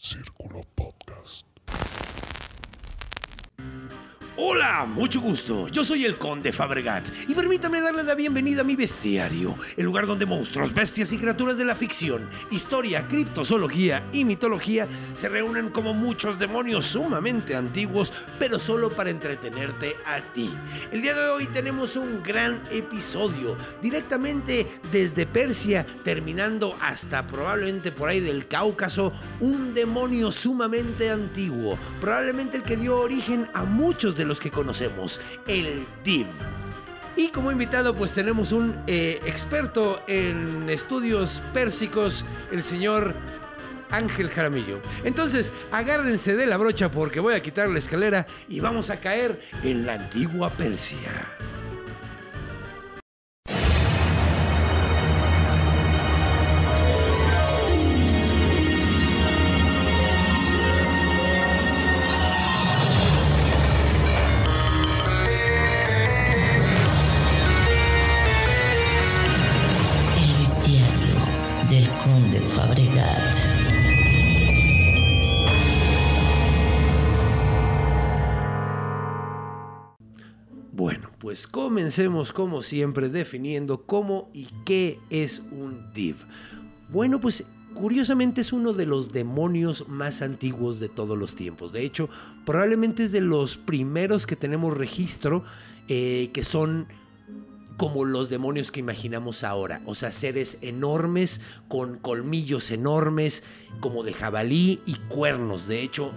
Círculo Podcast. Hola, mucho gusto. Yo soy el Conde Fabregat y permítame darle la bienvenida a mi bestiario, el lugar donde monstruos, bestias y criaturas de la ficción, historia, criptozoología y mitología se reúnen como muchos demonios sumamente antiguos, pero solo para entretenerte a ti. El día de hoy tenemos un gran episodio, directamente desde Persia, terminando hasta probablemente por ahí del Cáucaso, un demonio sumamente antiguo, probablemente el que dio origen a muchos de los que conocemos, el Div. Y como invitado pues tenemos un eh, experto en estudios pérsicos, el señor Ángel Jaramillo. Entonces, agárrense de la brocha porque voy a quitar la escalera y vamos a caer en la antigua Persia. Pues comencemos como siempre definiendo cómo y qué es un div. Bueno, pues curiosamente es uno de los demonios más antiguos de todos los tiempos. De hecho, probablemente es de los primeros que tenemos registro eh, que son como los demonios que imaginamos ahora. O sea, seres enormes, con colmillos enormes, como de jabalí y cuernos. De hecho,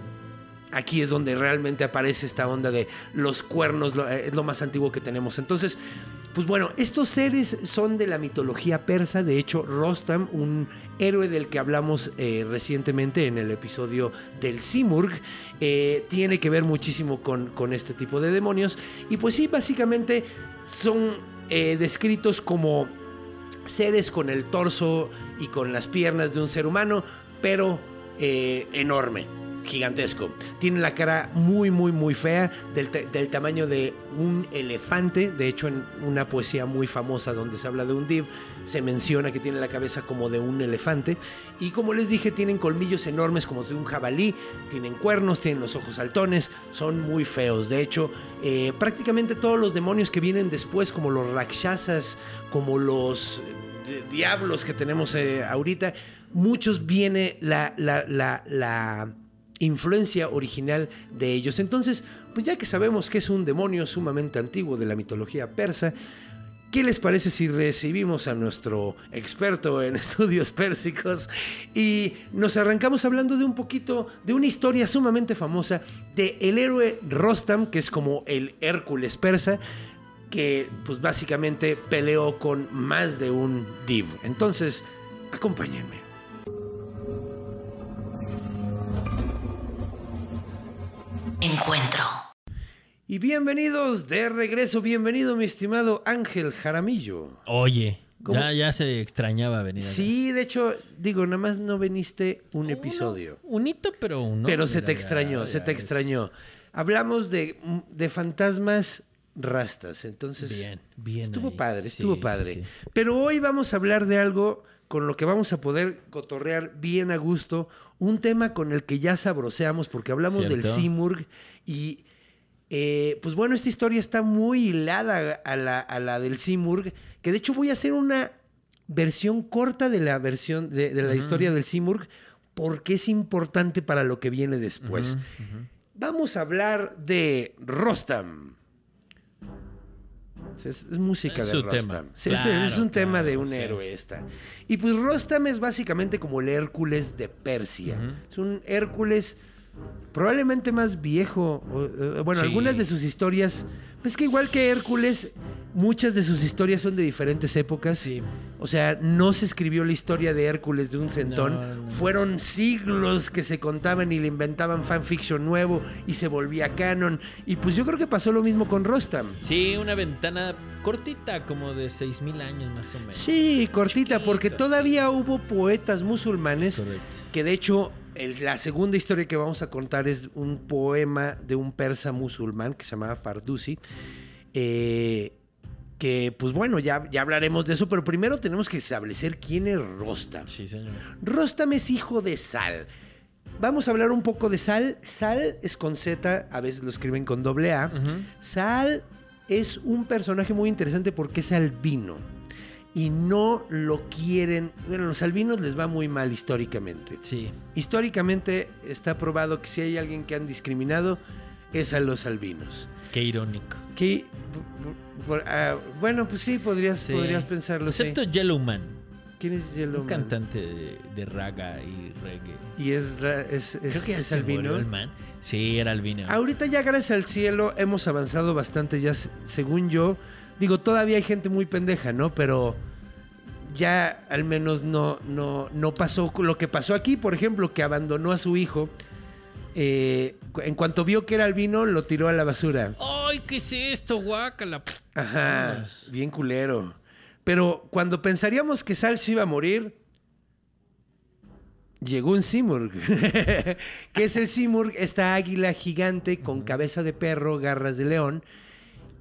aquí es donde realmente aparece esta onda de los cuernos, lo- eh, es lo más antiguo que tenemos. Entonces, pues bueno, estos seres son de la mitología persa. De hecho, Rostam, un héroe del que hablamos eh, recientemente en el episodio del Simurg, eh, tiene que ver muchísimo con, este tipo de demonios. Y pues sí, básicamente son descritos como seres con el torso y con las piernas de un ser humano, pero enorme, gigantesco. Tiene la cara muy, muy, muy fea, del, del tamaño de un elefante. De hecho, en una poesía muy famosa donde se habla de un div, se menciona que tiene la cabeza como de un elefante. Y como les dije, tienen colmillos enormes como de un jabalí, tienen cuernos, tienen los ojos saltones, son muy feos. De hecho, eh, prácticamente todos los demonios que vienen después, como los rakshasas, como los eh, diablos que tenemos eh, ahorita, muchos viene la, la, la influencia original de ellos. Entonces, pues ya que sabemos que es un demonio sumamente antiguo de la mitología persa, ¿Qué les parece si recibimos a nuestro experto en estudios pérsicos y nos arrancamos hablando de un poquito de una historia sumamente famosa de el héroe Rostam, que es como el Hércules persa, que pues básicamente peleó con más de un div. Entonces, acompáñenme. Encuentro. Y bienvenidos de regreso, bienvenido mi estimado Ángel Jaramillo. Oye, ¿Cómo? ya, ya se extrañaba venir. acá. Sí, de hecho, digo, nada más no viniste un episodio. Un hito, pero uno. pero se te ya- extrañó, ya se te es- extrañó. Hablamos de, de fantasmas rastas, entonces Bien, bien estuvo ahí. padre, estuvo sí, padre. sí. Pero hoy vamos a hablar de algo con lo que vamos a poder cotorrear bien a gusto, un tema con el que ya sabroseamos porque hablamos del. Simurg y eh, pues bueno, esta historia está muy hilada a la, a la del Simurg, que de hecho voy a hacer una versión corta de la versión de, de la historia del Simurg porque es importante para lo que viene después. Vamos a hablar de Rostam. Es, es música Es de Rostam. es- Claro, un tema de un sí. héroe esta. Y pues Rostam es básicamente como el Hércules de Persia. Es un Hércules probablemente más viejo. eh, bueno, Sí. algunas de sus historias. Es que igual que Hércules, muchas de sus historias son de diferentes épocas. Sí. O sea, no se escribió la historia de Hércules de un centón. No, no. Fueron siglos que se contaban y le inventaban fanfiction nuevo y se volvía canon. Y pues yo creo que pasó lo mismo con Rostam. Sí, una ventana cortita, como de 6000 años más o menos. Sí, cortita, porque todavía hubo poetas musulmanes Correcto. que de hecho el- la segunda historia que vamos a contar es un poema de un persa musulmán que se llamaba Fardusi. eh, que pues bueno, ya, ya hablaremos de eso, pero primero tenemos que establecer quién es Rostam. Sí, señor. Rostam es hijo de Sal. Vamos a hablar un poco de Sal. Sal es con Z, a veces lo escriben con doble A. Sal es un personaje muy interesante porque es albino. Y no lo quieren. Bueno, los albinos les va muy mal históricamente. Sí. Históricamente está probado que si hay alguien que han discriminado, es a los albinos. Qué irónico. Que, ah, bueno, pues sí, podrías, Sí. podrías pensarlo. sí. Excepto Yellowman, ¿Quién es Yellow un cantante de, de raga y reggae. Y es, es, es, Creo que es albino. murió el man. Sí, era albino. Ahorita ya gracias al cielo hemos avanzado bastante, ya se- según yo. Digo, todavía hay gente muy pendeja, ¿no? Pero ya al menos no, no, no pasó lo que pasó aquí, por ejemplo, que abandonó a su hijo. eh, en cuanto vio que era albino, lo tiró a la basura. ¡Ay, qué es esto, guácala! Ajá, bien culero. Pero cuando pensaríamos que Sal se iba a morir, llegó un Simurg. que es el Simurg, esta águila gigante con cabeza de perro, garras de león,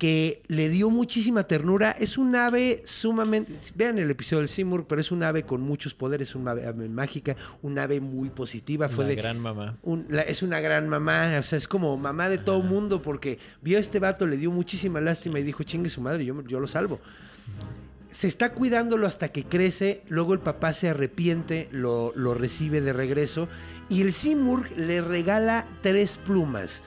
que le dio muchísima ternura. Es un ave sumamente. Vean el episodio del Simurg, pero es un ave con muchos poderes, un ave, ave mágica, un ave muy positiva. Fue Una de, gran mamá. un- la- es una gran mamá, o sea, es como mamá de todo mundo porque vio a este vato, le dio muchísima lástima y dijo, chingue su madre, yo, yo lo salvo. Se está cuidándolo hasta que crece, luego el papá se arrepiente, lo, lo recibe de regreso y el Simurg le regala tres plumas.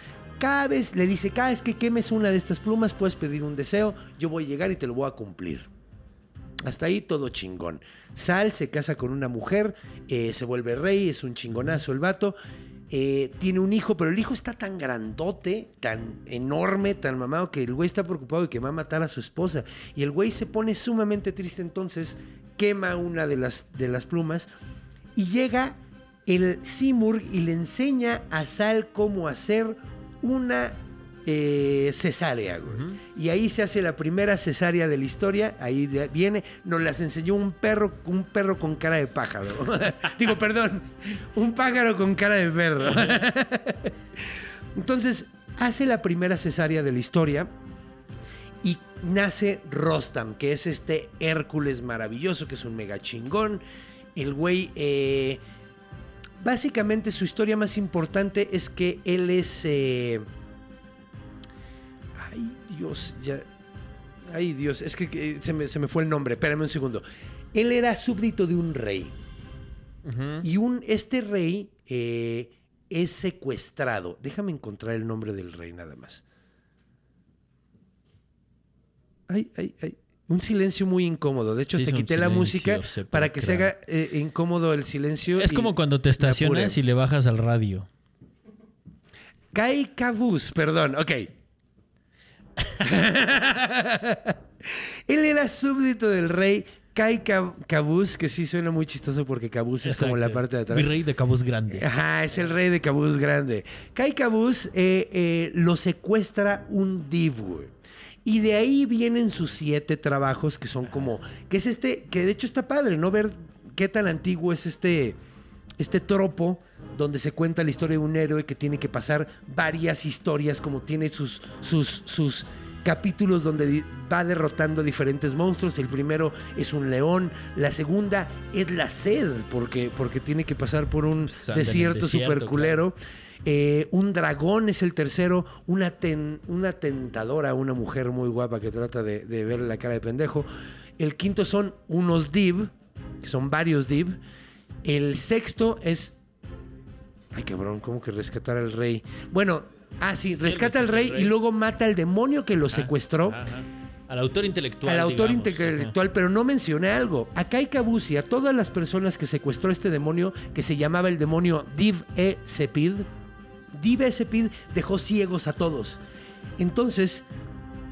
Cada vez le dice, cada vez que quemes una de estas plumas puedes pedir un deseo, yo voy a llegar y te lo voy a cumplir. Hasta ahí todo chingón. Sal se casa con una mujer, eh, se vuelve rey, es un chingonazo el vato. eh, tiene un hijo, pero el hijo está tan grandote, tan enorme, tan mamado, que el güey está preocupado de que va a matar a su esposa. Y el güey se pone sumamente triste, entonces quema una de las, de las plumas y llega el Simurg y le enseña a Sal cómo hacer una eh, cesárea, güey. Y ahí se hace la primera cesárea de la historia. Ahí viene, nos las enseñó un perro, un perro con cara de pájaro. Digo, perdón, un pájaro con cara de perro. Entonces, hace la primera cesárea de la historia y nace Rostam, que es este Hércules maravilloso, que es un mega chingón. El güey, eh, básicamente su historia más importante es que él es... eh, ay, Dios, ya... Ay, Dios, es que eh, se me, se me fue el nombre, espérame un segundo. Él era súbdito de un rey. Y un, este rey eh, es secuestrado. Déjame encontrar el nombre del rey nada más. Ay, ay, ay. Un silencio muy incómodo. De hecho, Sí, te quité la música para que se haga eh, incómodo el silencio. Es como cuando te estacionas y le bajas al radio. Kai Cabuz, perdón, ok. Él era súbdito del rey Kai Ca- Cabuz, que sí suena muy chistoso porque Cabuz es como la parte de atrás. Virrey de Cabos Grande. Ajá, es el rey de Cabuz grande. Kai Cabuz eh, eh, lo secuestra un div, güey. Y de ahí vienen sus siete trabajos que son como... Que es este... Que de hecho está padre, ¿no? Ver qué tan antiguo es este... Este tropo donde se cuenta la historia de un héroe que tiene que pasar varias historias, como tiene sus, sus, sus capítulos donde va derrotando diferentes monstruos. El primero es un león, la segunda es la sed, porque, porque tiene que pasar por un Pues desierto desierto, super culero. Eh, un dragón es el tercero, una, ten- una tentadora, una mujer muy guapa que trata de, de verle la cara de pendejo. El quinto son unos div, que son varios div. El sexto es Ay, cabrón, ¿cómo que rescatar al rey? Bueno, ah, sí, rescata al rey, y luego mata al demonio que lo secuestró. Ajá. Al autor intelectual. Al autor digamos. intelectual, pero no mencioné algo. Acá hay Kabusi, a todas las personas que secuestró este demonio, que se llamaba el demonio Div E Sepid, Div Esepid dejó ciegos a todos. Entonces,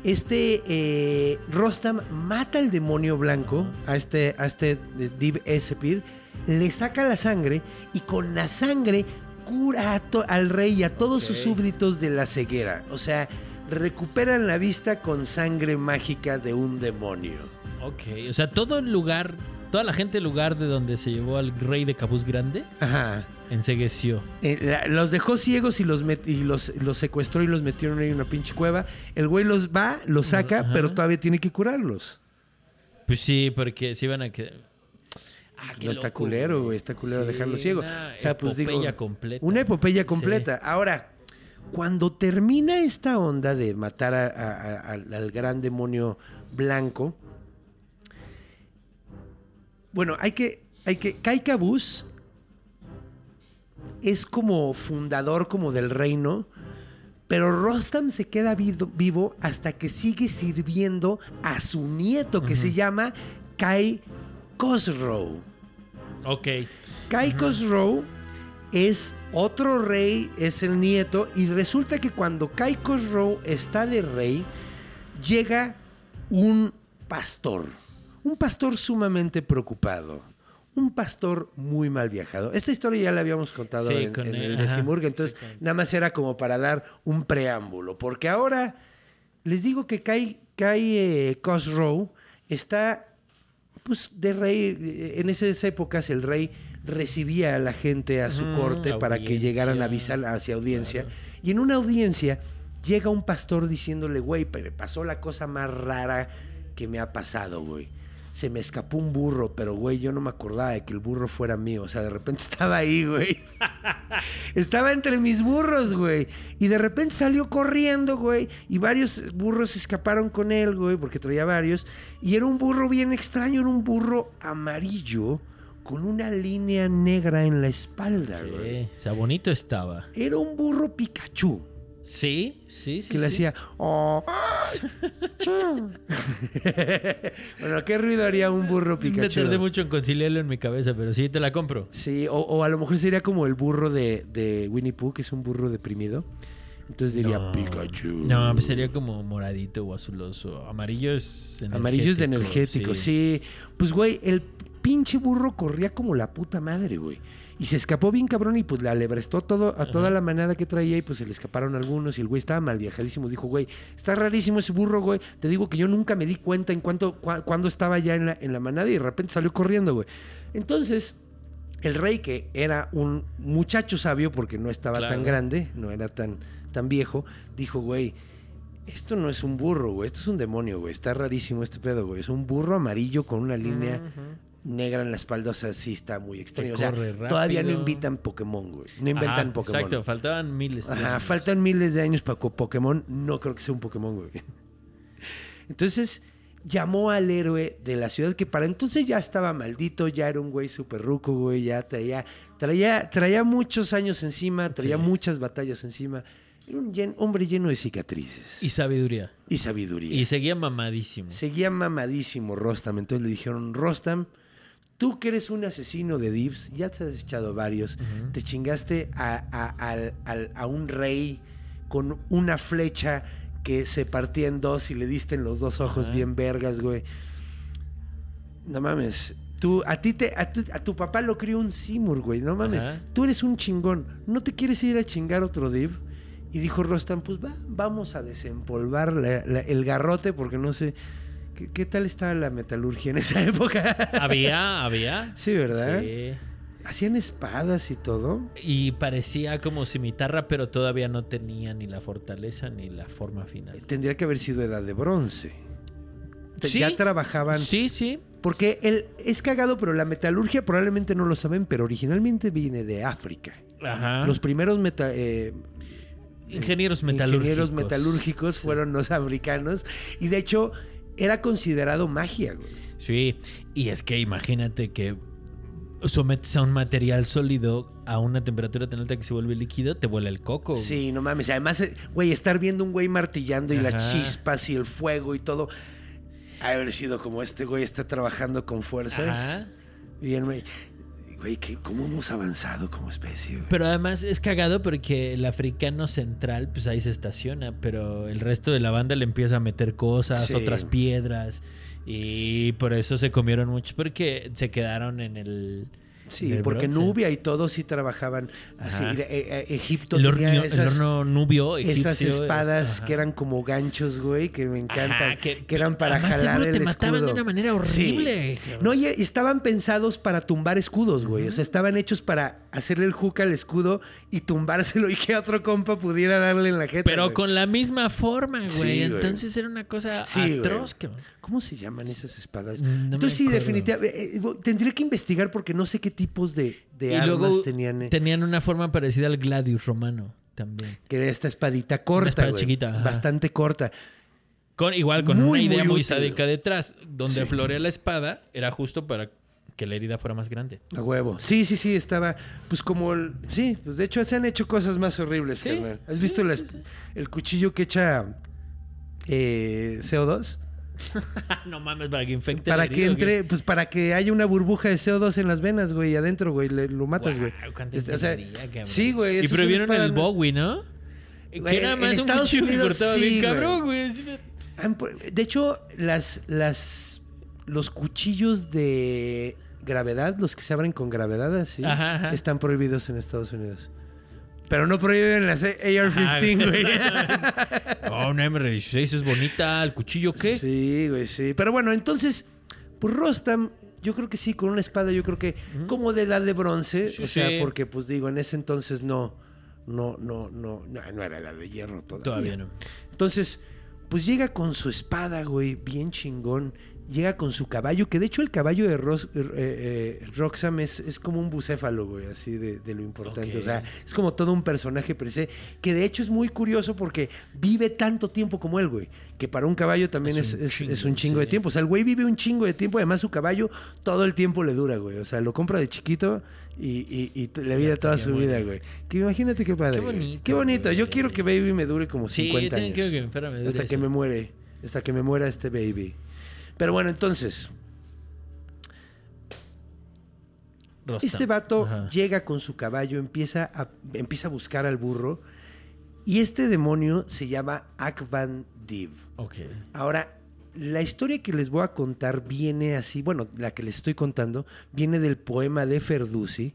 este eh, Rostam mata al demonio blanco, a este, a este Div Esepid, le saca la sangre y con la sangre cura al rey y a todos sus súbditos de la ceguera. O sea, recuperan la vista con sangre mágica de un demonio. Ok, o sea, todo el lugar, toda la gente del lugar de donde se llevó al rey de Cabuz Grande, Ajá. Ensegueció. Eh, la- los dejó ciegos y los met- y los, los secuestró y los metieron ahí en una pinche cueva. El güey los va, los saca, Ajá. pero todavía tiene que curarlos. Pues sí, porque se iban a quedar. Ah, No está culero, güey. Está culero Sí, dejarlo ciego. una O sea, pues digo. epopeya completa. Una epopeya Sí. completa. Ahora, cuando termina esta onda de matar a- a- a- al, gran demonio blanco. Bueno, hay que. Hay que. Kai es como fundador como del reino. Pero Rostam se queda vivo, hasta que sigue sirviendo a su nieto que se llama Kai Khosrow. Ok. Kai Khosrow es otro rey, es el nieto, y resulta que cuando Kai Khosrow está de rey, llega un pastor, un pastor sumamente preocupado, un pastor muy mal viajado. Esta historia ya la habíamos contado Sí, en, con en él, el Decimurga, entonces sí, con- nada más era como para dar un preámbulo, porque ahora les digo que Kai, Kai eh, Khosrow está pues de rey, eh, en esas épocas el rey recibía a la gente a su Ujú, corte para que llegaran a avisar hacia audiencia. Y en una audiencia llega un pastor diciéndole, güey, pero pasó la cosa más rara que me ha pasado, güey. Se me escapó un burro, pero güey, yo no me acordaba de que el burro fuera mío. O sea, de repente estaba ahí, güey. Estaba entre mis burros, güey. Y de repente salió corriendo, güey. Y varios burros escaparon con él, güey, porque traía varios. Y era un burro bien extraño, era un burro amarillo con una línea negra en la espalda, güey. Sí, o sea, bonito estaba. Era un burro Pikachu. Sí, sí, sí. Que le hacía. "Oh, ay, chu". bueno, ¿qué ruido haría un burro Me Pikachu? tardé mucho en conciliarlo en mi cabeza, pero sí te la compro. Sí, o, o a lo mejor sería como el burro de, de Winnie Pooh, que es un burro deprimido. Entonces diría No. Pikachu. No, pues sería como moradito o azuloso. Amarillo es energético. Amarillo es de energético, sí. Pues, güey, el pinche burro corría como la puta madre, güey. Y se escapó bien cabrón y pues le alebrestó todo, a toda la manada que traía y pues se le escaparon algunos y el güey estaba mal viajadísimo. Dijo, güey, está rarísimo ese burro, güey. Te digo que yo nunca me di cuenta en cuánto, cua- cuándo estaba ya en la, en la manada y de repente salió corriendo, güey. Entonces, el rey, que era un muchacho sabio porque no estaba Claro. tan grande, no era tan, tan viejo, dijo, güey, esto no es un burro, güey, esto es un demonio, güey, está rarísimo este pedo, güey. Es un burro amarillo con una línea negra en la espalda, o sea, sí está muy extraño. O sea, todavía no invitan Pokémon, güey. No inventan Ajá, Pokémon. Exacto, faltaban miles. de Ajá, años. faltan miles de años para Pokémon. No creo que sea un Pokémon, güey. Entonces, llamó al héroe de la ciudad que para entonces ya estaba maldito, ya era un güey súper ruco, güey, ya traía, traía, traía muchos años encima, traía Sí. muchas batallas encima. Era un llen- hombre lleno de cicatrices Y sabiduría. y sabiduría. Y seguía mamadísimo. Seguía mamadísimo Rostam. Entonces le dijeron, Rostam, tú que eres un asesino de divs, ya te has echado varios, te chingaste a, un rey con una flecha que se partía en dos y le diste en los dos ojos bien vergas, güey. No mames. Tú, a ti te, a tu, a tu papá lo crió un Simur, güey. No mames. Ajá. Tú eres un chingón. ¿No te quieres ir a chingar otro div? Y dijo Rostam, pues va, vamos a desempolvar la- la- el garrote porque no sé. ¿Qué, qué tal estaba la metalurgia en esa época? Había, había. sí, ¿verdad? Sí. Hacían espadas y todo. Y parecía como cimitarra, pero todavía no tenía ni la fortaleza ni la forma final. Tendría que haber sido edad de bronce. Sí. Ya trabajaban. Sí, sí. Porque el, es cagado, pero la metalurgia probablemente no lo saben, pero originalmente viene de África. Ajá. Los primeros meta- eh, ingenieros metalúrgicos. ingenieros metalúrgicos fueron los africanos. Y de hecho, era considerado magia, güey. Sí, y es que imagínate que sometes a un material sólido a una temperatura tan alta que se vuelve líquido, te vuela el coco. Sí, no mames. Además, eh, güey, estar viendo un güey martillando y las chispas y el fuego y todo. Ha haber sido como este güey está trabajando con fuerzas. Ajá. Bien, güey. Güey, ¿cómo hemos avanzado como especie? güey? Pero además es cagado porque el africano central, pues ahí se estaciona, pero el resto de la banda le empieza a meter cosas, Sí. otras piedras. Y por eso se comieron muchos, porque se quedaron en el. Sí, porque. Nubia y todos sí trabajaban así. Ajá. Eh, eh, Egipto El horno, tenía el esas, horno nubio. esas egipcio, espadas ajá. que eran como ganchos, güey, que me encantan. Ajá, que, que- eran para jalar seguro el te mataban de una manera Sí. horrible. No, y estaban pensados para tumbar escudos, güey. O sea, estaban hechos para hacerle el hook al escudo y tumbárselo y que otro compa pudiera darle en la jeta. Pero güey. con la misma forma, güey. Sí, güey. Entonces era una cosa Sí, atroz. ¿Cómo se llaman esas espadas? No Entonces sí, definitivamente. eh, eh, tendría que investigar porque no sé qué tipos de, de Y armas luego tenían. eh, tenían una forma parecida al gladius romano también. que era esta espadita corta, espada güey. chiquita, ajá. Bastante corta. Con, igual con Muy, una idea muy muy, sádica detrás, donde Sí. florea la espada, era justo para que la herida fuera más grande. A huevo. Sí, sí, sí, estaba. Pues como. el- sí, pues de hecho se han hecho cosas más horribles, Sí, carnal. ¿Has sí, visto sí, las- el cuchillo que echa eh, CO2? no mames, para que infecte Para que entre, pues para que haya una burbuja de CO2 en las venas, güey, adentro, güey, le- lo matas, güey. Guau, cuánta Este, o sea, sí, güey. Y prohibieron el. Bowie, ¿no? Güey, que era más un Estados cuchillo que Unidos, cortaba sí, bien güey. cabrón, güey. De hecho, las, las, los cuchillos de gravedad, los que se abren con gravedad así, Ajá, ajá. están prohibidos en Estados Unidos. Pero no prohíben las AR-15, güey. Oh, una MR16 es bonita. ¿El cuchillo qué? Sí, güey, sí. Pero bueno, entonces, pues Rostam, yo creo que sí, con una espada, yo creo que como de edad de bronce, Sí, o sea, sí. porque pues digo, en ese entonces no, no, no, no, no, no era edad de hierro todavía. Todavía no. Entonces, pues llega con su espada, güey, bien chingón. Llega con su caballo, que de hecho el caballo de Ros- eh, eh, Roxam es, es como un bucéfalo, güey, así de, de lo importante. O sea, es como todo un personaje per se, que de hecho es muy curioso porque vive tanto tiempo como él, güey, que para un caballo también es, Es un chingo, es un chingo de tiempo. O sea, el güey vive un chingo de tiempo, además su caballo todo el tiempo le dura, güey. O sea, lo compra de chiquito y, y- y le vida toda su vida, güey. Que imagínate qué padre. Qué bonito, Qué bonito. Yo quiero que Baby me dure como Sí, 50 yo también años. que me dure Hasta que me muere. Hasta que me muera este baby. Pero bueno, entonces, Rostam. este vato Ajá. llega con su caballo, empieza a, empieza a buscar al burro. Y este demonio se llama Akvan Div. Ahora, la historia que les voy a contar viene así, bueno, la que les estoy contando, viene del poema de Ferdusi,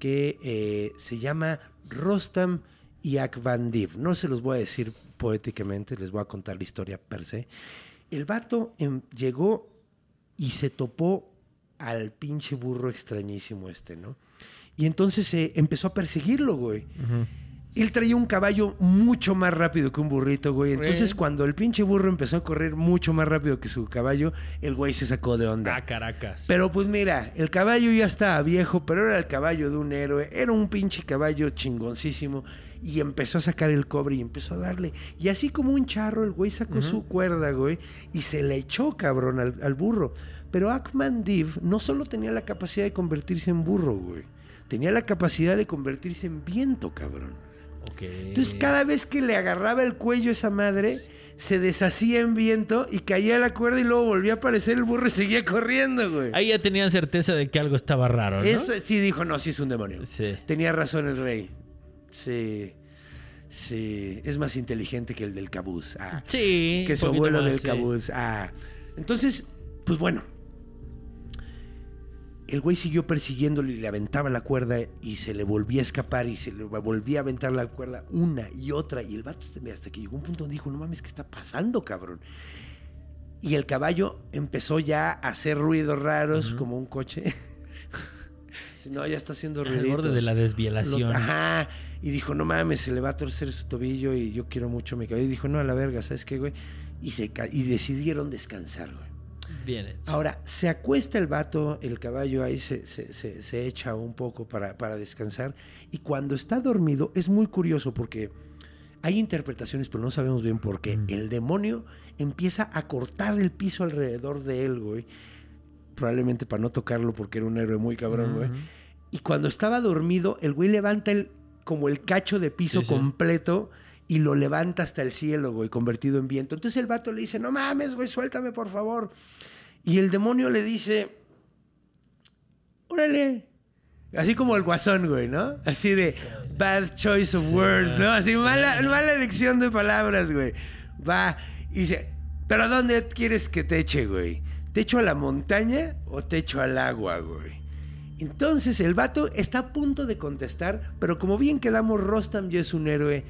que eh, se llama Rostam y Akvan Div. No se los voy a decir poéticamente, les voy a contar la historia per se. El vato em, llegó y se topó al pinche burro extrañísimo este, ¿no? Y entonces eh, empezó a perseguirlo, güey. Él traía un caballo mucho más rápido que un burrito, güey. Entonces, Eh. cuando el pinche burro empezó a correr mucho más rápido que su caballo, el güey se sacó de onda. Ah, Caracas. Pero pues mira, el caballo ya estaba viejo, pero era el caballo de un héroe. Era un pinche caballo chingoncísimo. Y empezó a sacar el cobre y empezó a darle. Y así como un charro, el güey sacó su cuerda, güey, y se le echó, cabrón, al, al burro. Pero Akman Div no solo tenía la capacidad de convertirse en burro, güey. Tenía la capacidad de convertirse en viento, cabrón. Entonces, cada vez que le agarraba el cuello a esa madre, se deshacía en viento y caía la cuerda y luego volvía a aparecer el burro y seguía corriendo, güey. Ahí ya tenían certeza de que algo estaba raro, ¿no? Eso sí dijo, no, sí es un demonio. Sí. Tenía razón el rey. Sí. Sí. Es más inteligente que el del cabuz. Ah. Sí. que su abuelo más, del sí. cabuz. Ah. Entonces, pues bueno. El güey siguió persiguiéndolo y le aventaba la cuerda y se le volvía a escapar y se le volvía a aventar la cuerda una y otra. Y el vato hasta que llegó un punto donde dijo, no mames, ¿qué está pasando, cabrón? Y el caballo empezó ya a hacer ruidos raros como un coche. No, ya está haciendo Al ruiditos. borde de la desvielación. Lo- ajá. Y dijo, no mames, se le va a torcer su tobillo y yo quiero mucho mi caballo. Y dijo, no, a la verga, ¿sabes qué, güey? Y, se y decidieron descansar, güey. Bien hecho. Ahora, se acuesta el vato, el caballo ahí se, se- se- se echa un poco para, para descansar. Y cuando está dormido, es muy curioso porque hay interpretaciones, pero no sabemos bien por qué. El demonio empieza a cortar el piso alrededor de él, güey. Probablemente para no tocarlo porque era un héroe muy cabrón, güey. Y cuando estaba dormido, el güey levanta el, como el cacho de piso Sí, sí. completo y lo levanta hasta el cielo, güey, convertido en viento. Entonces el vato le dice, no mames, güey, suéltame, por favor. Y el demonio le dice, órale, Así como el guasón, güey, ¿no? Así de bad choice of words, ¿no? Así mala, mala elección de palabras, güey. Va y dice, ¿pero a dónde quieres que te eche, güey? ¿Te echo a la montaña o te echo al agua, güey? Entonces el vato está a punto de contestar, pero como bien quedamos, Rostam ya es un héroe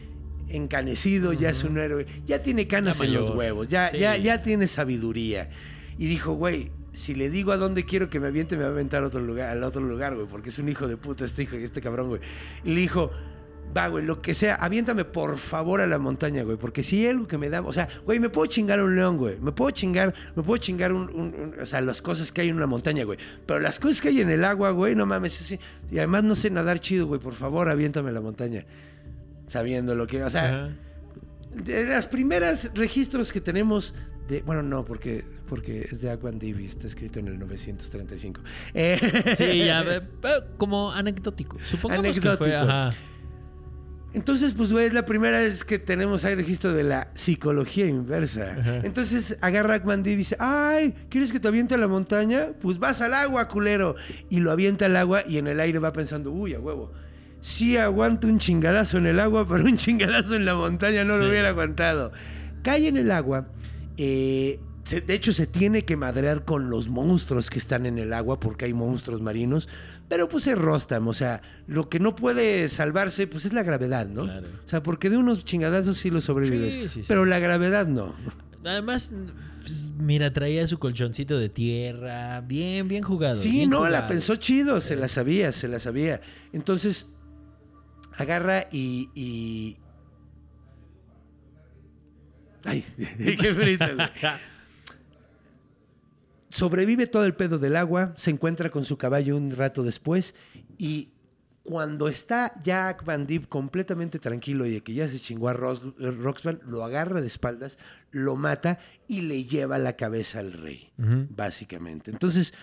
encanecido, ya es un héroe, ya tiene canas en los huevos, ya, Sí. ya, ya tiene sabiduría. Y dijo, güey, si le digo a dónde quiero que me aviente, me va a aventar a otro lugar, al otro lugar, güey, porque es un hijo de puta este hijo, este cabrón, güey. Y le dijo, va, güey, lo que sea, aviéntame por favor a la montaña, güey, porque si hay algo que me da, o sea, güey, me puedo chingar un león, güey, me puedo chingar, me puedo chingar un, un- un- o sea, las cosas que hay en una montaña, güey, pero las cosas que hay en el agua, güey, no mames, así, y además no sé nadar chido, güey, por favor, aviéntame a la montaña, sabiendo lo que, o sea, de las primeras registros que tenemos de, bueno, no, porque, porque es de Aquan Divi, está escrito en el 935. Eh, Sí, ya, eh, eh, como anecdótico. Supongamos que fue, ajá. Entonces, pues, güey, es la primera vez que tenemos ahí registro de la psicología inversa. Ajá. Entonces agarra a Aquan Divi y dice, ay, ¿quieres que te aviente a la montaña? Pues vas al agua, culero. Y lo avienta al agua y en el aire va pensando, uy, a huevo. Sí aguanto un chingadazo en el agua, pero un chingadazo en la montaña no lo hubiera aguantado. Cae en el agua. Eh, se- de hecho, se tiene que madrear con los monstruos que están en el agua, porque hay monstruos marinos. Pero pues es Rostam, o sea, lo que no puede salvarse, pues es la gravedad, ¿no? Claro. O sea, porque de unos chingadazos sí lo sobrevives. Sí, sí, sí. Pero la gravedad no. Además, pues, mira, traía su colchoncito de tierra. Bien, bien jugado. Sí, bien no, la pensó chido, se la sabía, se la sabía. Entonces, agarra y. y- Ay, qué güey. Sobrevive todo el pedo del agua, se encuentra con su caballo un rato después y cuando está Jack Van Dip completamente tranquilo y de que ya se chingó a Ros- Roxman, lo agarra de espaldas, lo mata y le lleva la cabeza al rey, básicamente. Entonces,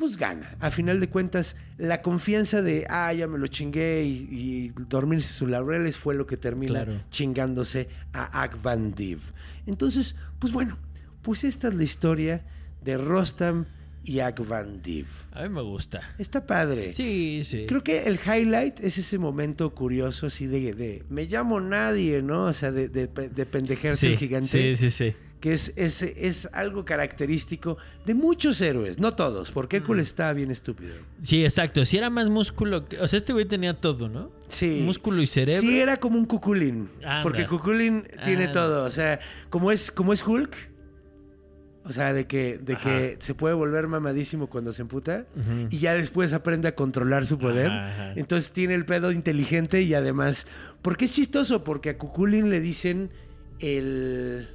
pues gana. A final de cuentas, la confianza de, ah, ya me lo chingué y, y dormirse sus laureles fue lo que termina Claro. chingándose a Ak Van Div. Entonces, pues bueno, pues esta es la historia de Rostam y Ak Van Div. A mí me gusta. Está padre. Sí, sí. Creo que el highlight es ese momento curioso así de, de me llamo nadie, ¿no? O sea, de, de, sí, el gigante Sí, sí, sí. Que es, es, es algo característico de muchos héroes, no todos, porque Hércules estaba bien estúpido. Sí, exacto. Si era más músculo. que- O sea, este güey tenía todo, ¿no? Sí. Músculo y cerebro. Sí, era como un Cuculín. Anda. Porque Cuculín tiene Anda. todo. O sea, como es, como es Hulk. O sea, de que, de que se puede volver mamadísimo cuando se emputa. Y ya después aprende a controlar su poder. Ajá. Entonces tiene el pedo inteligente y además. Porque es chistoso, porque a Cuculín le dicen el.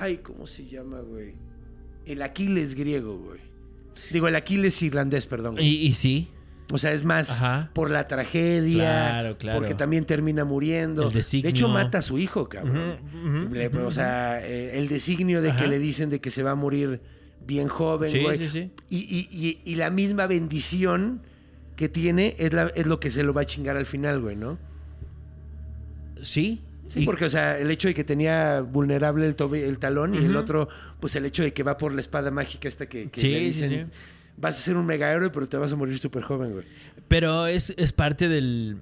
Ay, ¿cómo se llama, güey? El Aquiles griego, güey. Digo, el Aquiles irlandés, perdón. güey. Y, y sí. O sea, es más Ajá. por la tragedia. Claro, claro. Porque también termina muriendo. De hecho, mata a su hijo, cabrón. Le- o sea, eh, el designio de Ajá. que le dicen de que se va a morir bien joven, Sí, güey. sí, sí. Y, y- y- y la misma bendición que tiene es, la- es lo que se lo va a chingar al final, güey, ¿no? Sí. Sí, Y- porque, o sea, el hecho de que tenía vulnerable el, tobe- el talón y el otro, pues el hecho de que va por la espada mágica esta que, que Sí, le sí, dicen, sí. vas a ser un mega héroe, pero te vas a morir súper joven, güey. Pero es, es parte del.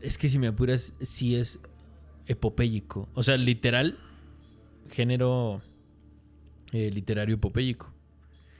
Es que si me apuras, sí es epopéyico. O sea, literal, género eh, literario epopéyico.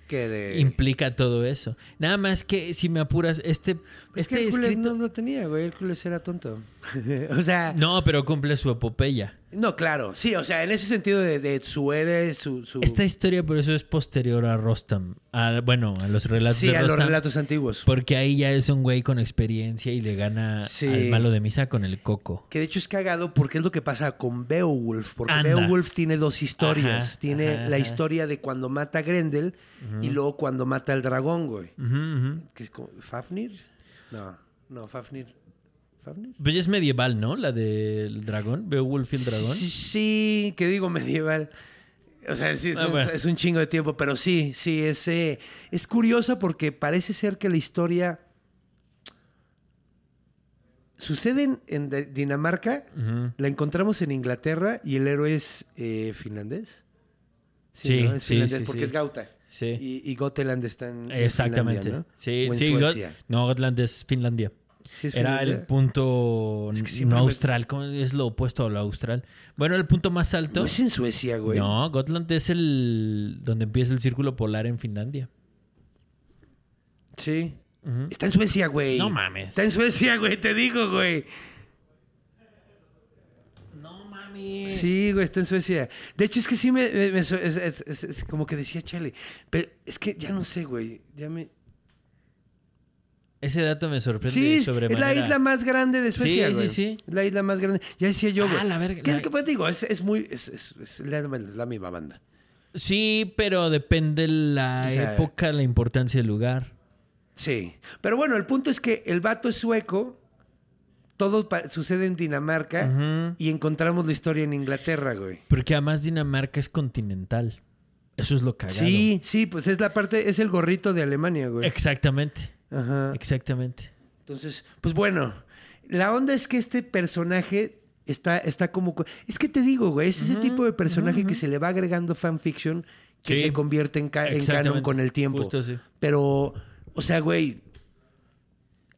Que de... Implica todo eso. Nada más que si me apuras, este, Es que este Hércules escrito. no lo tenía, güey. Hércules era tonto. o sea, no. No, pero cumple su epopeya. claro. Sí, o sea, en ese sentido de, de su héroe, su... su- Esta historia por eso es posterior a Rostam. A- bueno, a los relatos sí, de a los relatos antiguos. Porque ahí ya es un güey con experiencia y le gana Sí. al malo de misa con el coco. Que de hecho es cagado porque es lo que pasa con Beowulf. Porque Anda. Beowulf tiene dos historias. Ajá, tiene ajá, la ajá. historia de cuando mata a Grendel y luego cuando mata al dragón, güey. ¿Qué es como- ¿Fafnir? No, no, Fafnir. ¿Fafnir? Pues es medieval, ¿no? La del dragón, Beowulf y el dragón. Sí, sí, que digo medieval. O sea, sí, es, Ah, un, bueno. es un chingo de tiempo, pero sí, sí, es, eh, es curiosa porque parece ser que la historia sucede en, Dinamarca, la encontramos en Inglaterra y el héroe es eh, finlandés. Sí, ¿no? es sí, finlandés sí, porque sí. es Gauta. Sí. Y, y Goteland está en, en Exactamente. Finlandia, ¿no? Sí, sí, Got- no, Gotland es Finlandia. Sí, es Era el punto Es que no me- austral, ¿cómo es lo opuesto a lo austral? Bueno, el punto más alto. No es en Suecia, güey. No, Gotland es el donde empieza el círculo polar en Finlandia. Sí. Está en Suecia, güey. No mames. Está en Suecia, güey, te digo, güey. Mames. Sí, güey, está en Suecia. De hecho, es que sí me... me- me so- es, es- es- es como que decía, chale. Pero es que ya no sé, güey. Ya me... Ese dato me sorprende Sí, es sobremanera. la isla más grande de Suecia, Sí, güey. sí, sí. La isla más grande. Ya decía yo, Ah, güey. la verga, ¿Qué es la- que pues digo? Es, es muy... Es, es- es la, la misma banda. Sí, pero depende la O sea- época, la importancia del lugar. Sí. Pero bueno, el punto es que el vato es sueco. Todo sucede en Dinamarca. Y encontramos la historia en Inglaterra, güey. Porque además Dinamarca es continental. Eso es lo cagado. Sí, sí, pues es la parte... Es el gorrito de Alemania, güey. Exactamente. Ajá. Exactamente. Entonces, pues bueno, la onda es que este personaje está, está como... co- Es que te digo, güey, es ese tipo de personaje que se le va agregando fanfiction que Sí. se convierte en, ca- en canon con el tiempo. Justo así. Pero, o sea, güey,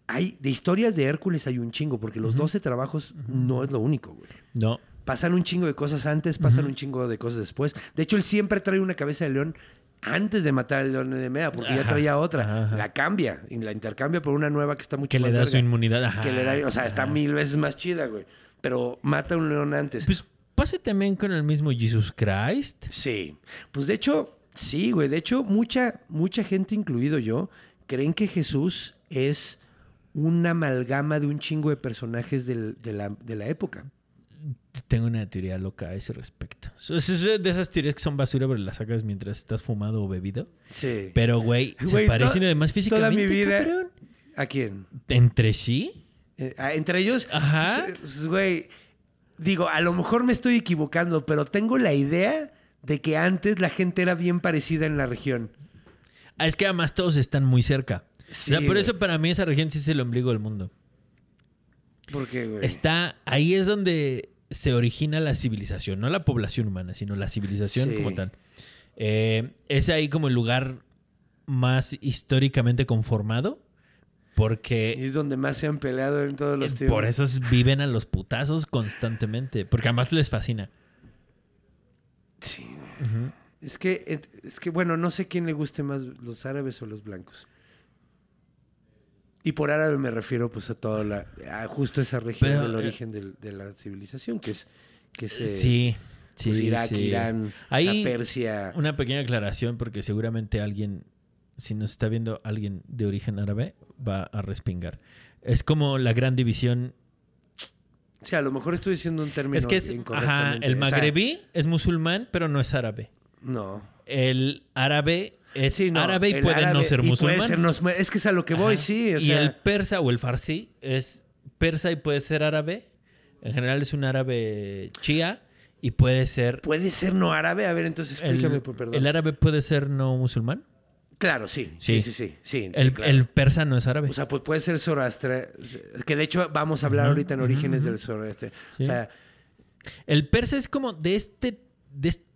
hay de historias de Hércules hay un chingo, porque los 12 trabajos no es lo único, güey. No. Pasan un chingo de cosas antes, pasan un chingo de cosas después. De hecho, él siempre trae una cabeza de león antes de matar al león de Mea, porque ya traía otra. ajá. La cambia y la intercambia por una nueva que está mucho Que más le da su inmunidad. Ajá. Que le da, o sea, está mil veces más chida, güey. Pero mata a un león antes. Pues pase también con el mismo Jesus Christ. sí. Pues de hecho, sí, güey. De hecho, mucha, mucha gente, incluido yo, creen que Jesús es una amalgama de un chingo de personajes del- de, la, de la época. Tengo una teoría loca a ese respecto. Es de esas teorías que son basura, pero las sacas mientras estás fumado o bebido. Sí. Pero, güey, se parecen además físicamente. Toda mi vida. cabrón. ¿A quién? ¿Entre sí? Eh, ah, entre ellos, Ajá. pues, pues, güey, digo, a lo mejor me estoy equivocando, pero tengo la idea de que antes la gente era bien parecida en la región. Ah, es que además todos están muy cerca. Sí, o sea, por güey. eso para mí esa región sí es el ombligo del mundo. ¿Por qué, güey? Está, ahí es donde se origina la civilización, no la población humana, sino la civilización Sí. como tal. Eh, es ahí como el lugar más históricamente conformado, Y porque es donde más se han peleado en todos los tiempos. por eso es- viven a los putazos constantemente, porque además les fascina. Sí. Es que, es que, bueno, no sé quién le guste más, los árabes o los blancos. Y por árabe me refiero pues a toda la, a justo esa región Pero, del eh, origen del- de la civilización, que es, que es eh, sí, sí, pues, Irak, sí. Irán, Ahí- la Persia. Una pequeña aclaración, porque seguramente alguien, si nos está viendo alguien de origen árabe, va a respingar. Es como la gran división. Sí, a lo mejor estoy diciendo un término Es que es, ajá, el O sea, magrebí es musulmán, pero no es árabe. no. El árabe es Sí, no, árabe y el puede no ser musulmán. puede ser no- es que es a lo que voy, Ajá. sí. O y sea, el persa o el farsi es persa y puede ser árabe. En general es un árabe chía y puede ser... ¿Puede ser no árabe? A ver, entonces El, explícame, por perdón. el árabe puede ser no musulmán. Claro, sí. Sí, Sí. sí, sí. sí, sí, el, claro. el persa no es árabe. O sea, pues puede ser Zoroastre. Que de hecho vamos a hablar ahorita en Orígenes del Zoroastre. O sea, El persa es como de este, de este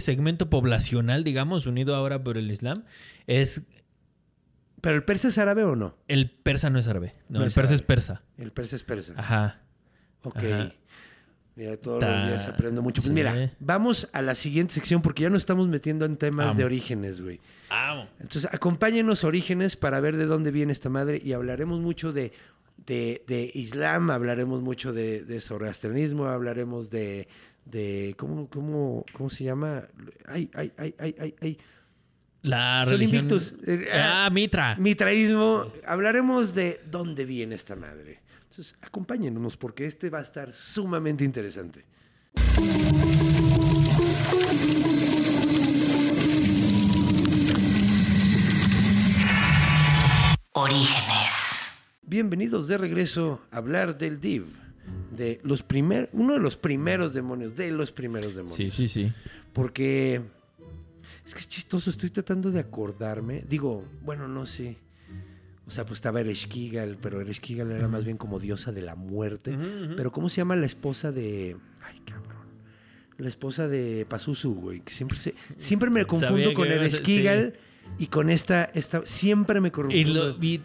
segmento poblacional, digamos, unido ahora por el Islam. Es ¿pero el persa es árabe o no? el persa no es árabe. No, No el es persa es persa. El persa es persa. Ajá. ok. ajá. Mira, todos Ta- los días aprendo mucho. Pues sí. mira, vamos a la siguiente sección porque ya nos estamos metiendo en temas Amo. de orígenes, güey. Amo. Entonces, acompáñenos orígenes para ver de dónde viene esta madre y hablaremos mucho de, de, de Islam, hablaremos mucho de, de zoroastrianismo, hablaremos de, de ¿cómo, cómo, ¿cómo se llama? Ay, ay, ay, ay, ay, ay. La Son religión... Eh, Ah, Mitra. Mitraísmo. Hablaremos de dónde viene esta madre. Entonces, acompáñenos porque este va a estar sumamente interesante. Orígenes. Bienvenidos de regreso a hablar del Div. De los primer, uno de los primeros demonios, de los primeros demonios. Sí, sí, sí. Porque es que es chistoso, estoy tratando de acordarme. Digo, bueno, no sé. O sea, pues estaba Ereshkigal, pero Ereshkigal era más bien como diosa de la muerte. Pero ¿cómo se llama la esposa de. Ay, cabrón. La esposa de Pazuzu, güey. Que siempre, se, siempre me confundo Sabía con ibas a- Esquigal y con esta, esta. Siempre me confundo. Y lo vi.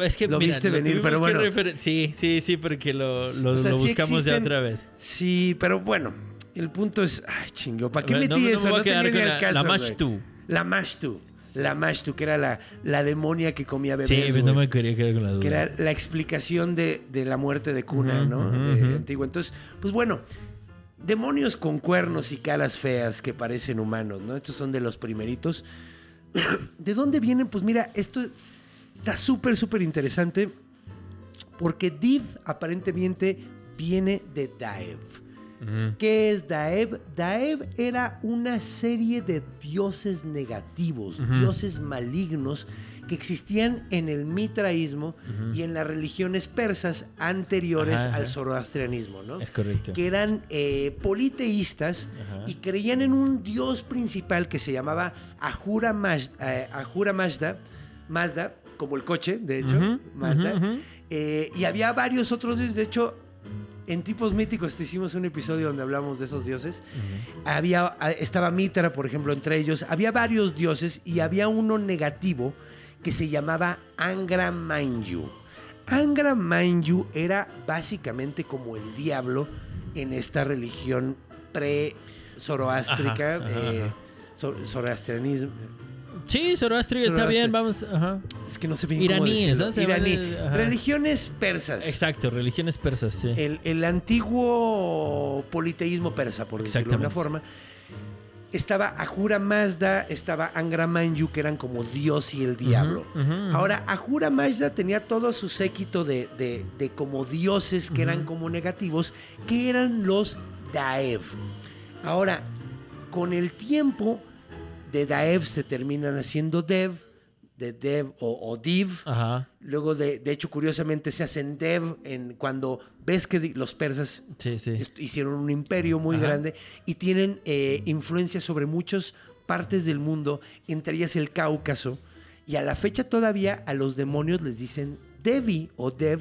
Es que Lo mira, viste venir, pero bueno. Sí, sí, sí, porque lo, lo- O sea, lo sí buscamos ya existen- otra vez. Sí, pero bueno, el punto es. Ay, chingo, ¿para qué ver, no- metí no me eso? voy a No, tenía ni la- caso. la. Mashtu. La Mashtu. La Mashtu, que era la, la demonia que comía bebés. Sí, güey. no me quería quedar con la duda. que era la explicación de, de la muerte de cuna, ¿no? ujú, De ujú. Antigua. Entonces, pues bueno, demonios con cuernos y caras feas que parecen humanos, ¿no? Estos son de los primeritos. ¿De dónde vienen? Pues mira, esto está súper, súper interesante porque Div aparentemente viene de Daev. ¿Qué es Daev? Daev era una serie de dioses negativos, dioses malignos que existían en el mitraísmo y en las religiones persas anteriores Ajá, ajá. al zoroastrianismo, ¿no? Es correcto. Que eran eh, politeístas Ajá. y creían en un dios principal que se llamaba Ahura Mazda, eh, Ahura Mazda, Mazda, como el coche, de hecho, Mazda. Eh, y había varios otros dioses, de hecho, en Tipos Míticos te hicimos un episodio donde hablamos de esos dioses. Había, a- estaba Mitra, por ejemplo, entre ellos. Había varios dioses y había uno negativo que se llamaba Angra Mainyu. Angra Mainyu era básicamente como el diablo en esta religión pre-zoroástrica, eh, zoroastrianismo. Sí, Zoroastro está bien, vamos. Ajá. Es que no sé bien Iraníes, Iraní. Religiones persas. Exacto, religiones persas, sí. El, el antiguo politeísmo persa, por decirlo de una forma. Estaba Ahura Mazda, estaba Angra Mainyu, que eran como Dios y el diablo. Ahora, Ahura Mazda tenía todo su séquito de, de- de como dioses que eran como negativos, que eran los Daev. Ahora, con el tiempo, de Daev se terminan haciendo Dev, de Dev o, o Div. Ajá. Luego, de, de hecho, curiosamente se hacen dev en cuando ves que los persas Sí, sí. est- hicieron un imperio muy Ajá. grande y tienen eh, influencia sobre muchas partes del mundo, entre ellas el Cáucaso. Y a la fecha todavía a los demonios les dicen Devi o Dev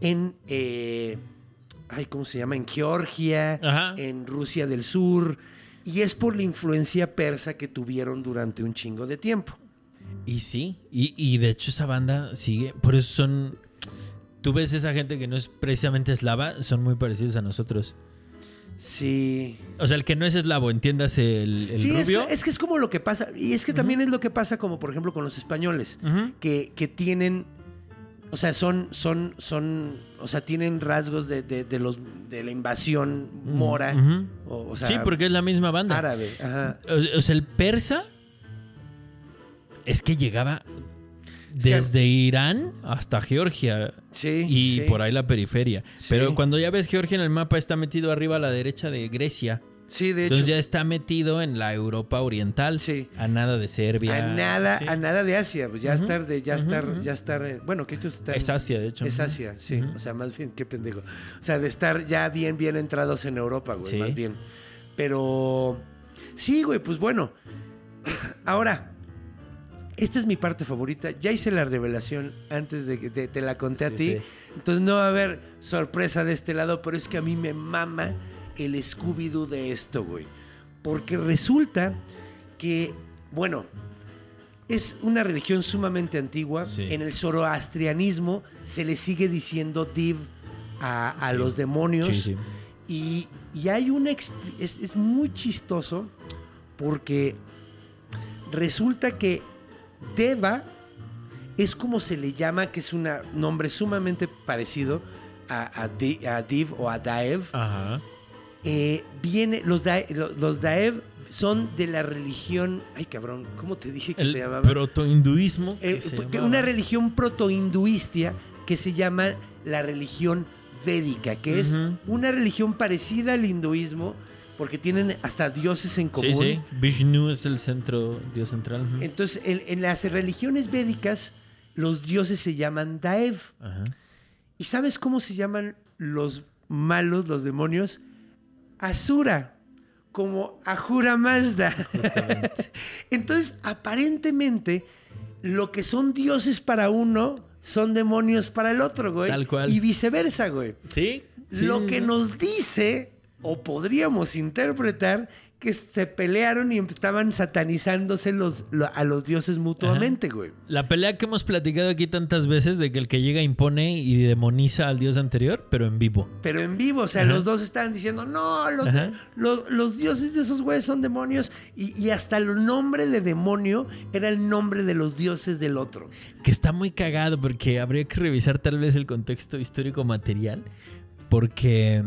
en... eh, ay, ¿cómo se llama? En Georgia, Ajá. en Rusia del Sur. Y es por la influencia persa que tuvieron durante un chingo de tiempo. Y sí, y, y de hecho esa banda sigue, por eso son, tú ves esa gente que no es precisamente eslava, son muy parecidos a nosotros. Sí. O sea, el que no es eslavo, entiendas el, el Sí, es que, es que es como lo que pasa. Y es que también es lo que pasa como, por ejemplo, con los españoles. Que, que tienen... O sea, son, son, son, o sea, tienen rasgos de, de- de los, de la invasión mora. Ujú. o, o sea, sí, porque es la misma banda. árabe. Ajá. O, o sea, el persa es que llegaba que- desde Irán hasta Georgia Sí. y sí. por ahí la periferia. Sí. Pero cuando ya ves Georgia en el mapa está metido arriba a la derecha de Grecia. Sí, de hecho. Entonces ya está metido en la Europa oriental. Sí. A nada de Serbia. a nada, Sí. a nada de Asia. Pues ya estar de, ya estar, ya estar. Bueno, que esto está. Es Asia, de hecho. Es Asia, sí. O sea, más bien, qué pendejo. O sea, de estar ya bien, bien entrados en Europa, güey, Sí. más bien. Pero. Sí, güey, pues bueno. Ahora, esta es mi parte favorita. Ya hice la revelación antes de que te, te la conté a Sí, ti. sí. Entonces no va a haber sorpresa de este lado, pero es que a mí me mama el Scooby-Doo de esto, güey. Porque resulta que, bueno, es una religión sumamente antigua. Sí. En el zoroastrianismo se le sigue diciendo Div a, a Sí. los demonios. Sí. Y, y hay una... Es, es muy chistoso porque resulta que Deva es como se le llama, que es un nombre sumamente parecido a, a a Div o a Daev. Ajá. Eh, viene, los, lo- los Daev son de la religión... Ay, cabrón, ¿cómo te dije que El se llamaba? protohinduismo. Eh, una religión protohinduistia que se llama la religión védica, que es una religión parecida al hinduismo, porque tienen hasta dioses en común. Sí, sí. Vishnu es el centro, dios central. Entonces, en, en las religiones védicas, los dioses se llaman Daev. ¿Y sabes cómo se llaman los malos, los demonios? Asura, como Ahura Mazda. Entonces, aparentemente, lo que son dioses para uno son demonios para el otro, güey. Tal cual. Y viceversa, güey. Sí. lo sí, que nos dice O podríamos interpretar que se pelearon y estaban satanizándose los, lo- a los dioses mutuamente, güey. La pelea que hemos platicado aquí tantas veces de que el que llega impone y demoniza al dios anterior, pero en vivo. Pero en vivo, o sea, Ajá. los dos estaban diciendo, no, los, los, los dioses de esos güeyes son demonios. Y, y hasta el nombre de demonio era el nombre de los dioses del otro. Que está muy cagado porque habría que revisar tal vez el contexto histórico material. Porque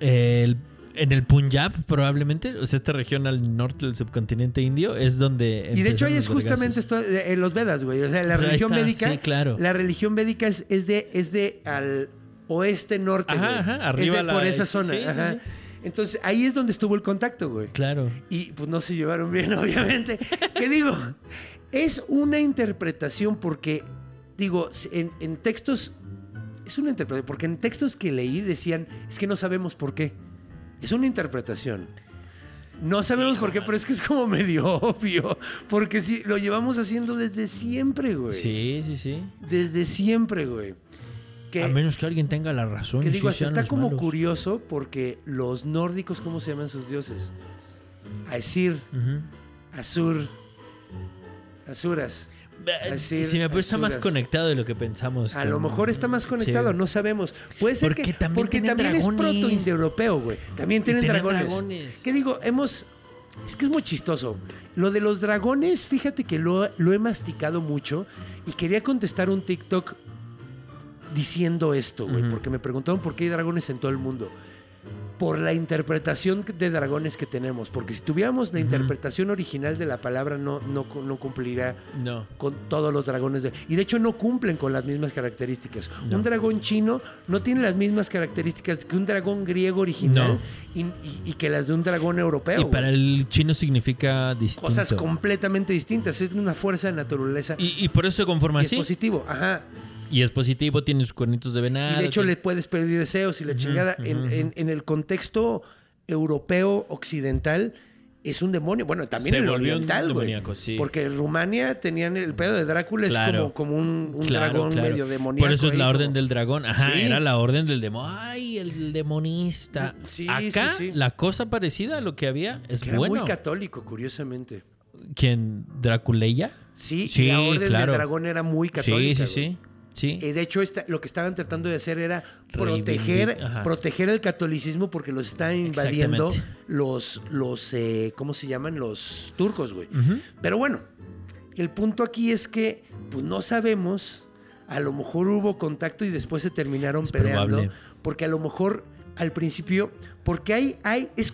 el- en el Punjab, probablemente, o sea, esta región al norte del subcontinente indio, es donde. Y de hecho ahí es justamente esto eh, en los Vedas, güey. O sea, la religión está, védica. sí, claro. La religión védica es, es de, es de al oeste norte, Ajá, güey. ajá, Es arriba de la- por esa zona. sí, ajá. sí. Entonces ahí es donde estuvo el contacto, güey. Claro. Y pues no se llevaron bien, obviamente. ¿Qué digo? Es una interpretación porque, digo, en, en textos. Es una interpretación. Porque en textos que leí decían, es que no sabemos por qué. Es una interpretación. No sabemos por qué, pero es que es como medio obvio. Porque sí, lo llevamos haciendo desde siempre, güey. Sí, sí, sí. Desde siempre, güey. Que, A menos que alguien tenga la razón. que digo, hasta está como malos. curioso porque los nórdicos, ¿cómo se llaman sus dioses? Aesir. Asur, Asuras. Así, si me está más conectado de lo que pensamos. A lo mejor está más conectado, Sí. no sabemos. Puede ser Porque que también porque también es proto-indoeuropeo, güey. También tienen, tienen dragones. dragones. ¿Qué digo? Hemos es que es muy chistoso. Lo de los dragones, fíjate que lo, lo he masticado mucho y quería contestar un TikTok diciendo esto, güey, porque me preguntaron por qué hay dragones en todo el mundo. Por la interpretación de dragones que tenemos, porque si tuviéramos la interpretación original de la palabra no, no, no cumplirá No. con todos los dragones. de- y de hecho no cumplen con las mismas características. Un dragón chino no tiene las mismas características que un dragón griego original y, y- y que las de un dragón europeo. Y para el chino significa distinto. Cosas completamente distintas. Es una fuerza de naturaleza y, y por eso se conforma y es así. positivo. Ajá. Y es positivo, tiene sus cuernitos de venado. Y de hecho tiene- le puedes pedir deseos y la chingada. En, en- en el contexto europeo occidental es un demonio. Bueno, también Se el oriental, güey. sí. Porque en Rumania tenían el pedo de Drácula, es como, como un, un Claro, dragón claro. medio demoníaco. Por eso es la orden como- del dragón. Ajá, Sí. era la orden del demonio. Ay, el demonista. Sí, Acá, sí, sí. la cosa parecida a lo que había es Que era muy católico, curiosamente. ¿Quién? ¿Draculeya? Sí, Sí, la orden claro. del dragón era muy Sí, católica. sí, güey. sí. Sí. Eh, de hecho, esta- lo que estaban tratando de hacer era proteger, proteger el catolicismo porque los estaban invadiendo los, los eh, ¿cómo se llaman? Los turcos, güey. Pero bueno, el punto aquí es que pues no sabemos, a lo mejor hubo contacto y después se terminaron Es peleando, probable. porque a lo mejor al principio, porque hay, hay, es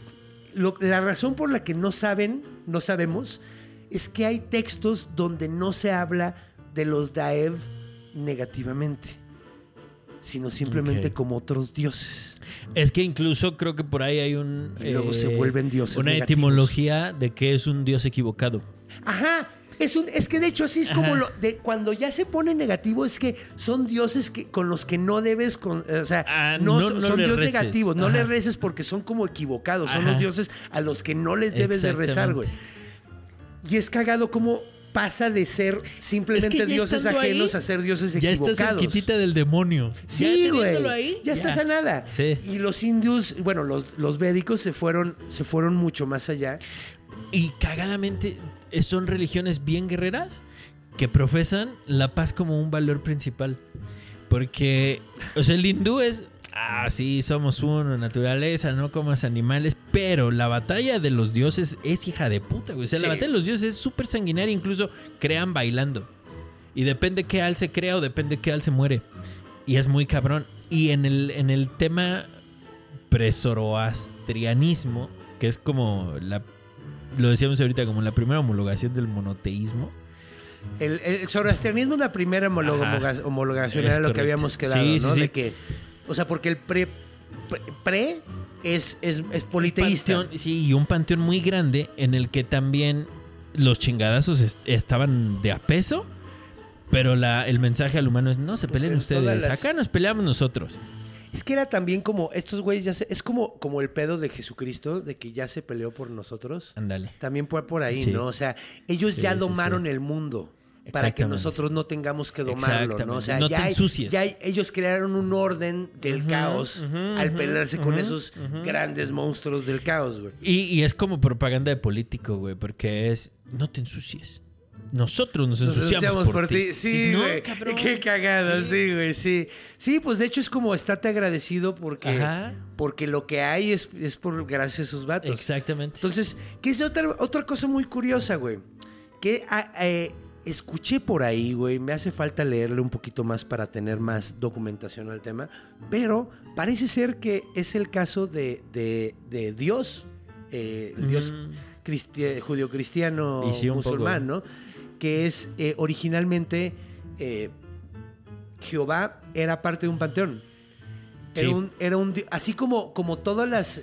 lo- la razón por la que no saben, no sabemos, es que hay textos donde no se habla de los Daev negativamente, sino simplemente como otros dioses. Es que incluso creo que por ahí hay un. eh, Y luego se vuelven dioses Una negativos. etimología de que es un dios equivocado. Ajá. Es, un, es que de hecho así es como Ajá. lo de cuando ya se pone negativo es que son dioses que con los que no debes con, o sea Ah, no, no- son- no son le dios reces. negativos no le reces porque son como equivocados son los dioses a los que no les debes de rezar güey y es cagado como pasa de ser simplemente Es que ya dioses ahí, ajenos a ser dioses Ya estás equivocados cerquitita del demonio. Sí, Ya güey. ahí, ya estás a nada. Sí. Y los indios, bueno, los, los védicos se fueron, se fueron mucho más allá. Y cagadamente eh, son religiones bien guerreras que profesan la paz como un valor principal. Porque, o sea, el hindú es, ah, sí, somos uno, naturaleza, no comas animales, pero la batalla de los dioses es hija de puta, güey. O sea, la batalla de los dioses es súper sanguinaria, incluso crean bailando. Y depende qué al se crea o depende qué al se muere. Y es muy cabrón. Y en el, en el tema presoroastrianismo, que es como la lo decíamos ahorita como la primera homologación del monoteísmo. El, el zoroastrianismo es la primera homologa- homologación, Es era lo que habíamos quedado, Sí, sí, ¿no? sí. De que, o sea, porque el pre, pre, pre es, es, es politeísta. Panteón- sí, y un panteón muy grande en el que también los chingadazos est- estaban de a peso, pero la, el mensaje al humano es no se Pues peleen en ustedes, las- acá nos peleamos nosotros. Es que era también como, estos güeyes ya se, es como, como el pedo de Jesucristo, de que ya se peleó por nosotros. Ándale. También fue por ahí, Sí. ¿no? O sea, ellos Sí, ya sí, domaron el mundo. Para que nosotros no tengamos que domarlo, ¿no? O sea. No ya, te ensucies. ya ellos crearon un orden del caos al pelearse con esos grandes monstruos del caos, güey. Y, y es como propaganda de político, güey, porque es no te ensucies. Nosotros nos Nos ensuciamos, ensuciamos por, ti. Sí, Dices, "No, güey. cabrón". Qué cagada, sí, güey, sí. Sí, pues de hecho es como estate agradecido porque, Ajá. porque lo que hay es, es por gracias a esos vatos. Exactamente. Entonces, que es otra, otra cosa muy curiosa, güey. Que ah, eh, escuché por ahí, güey. Me hace falta leerle un poquito más para tener más documentación al tema. Pero parece ser que es el caso de, de- de Dios. eh, el Dios Mm. Sí, un musulmán, poco. ¿no? Que es eh, originalmente eh, Jehová era parte de un panteón. Era Sí. un, era un así como, como todas las.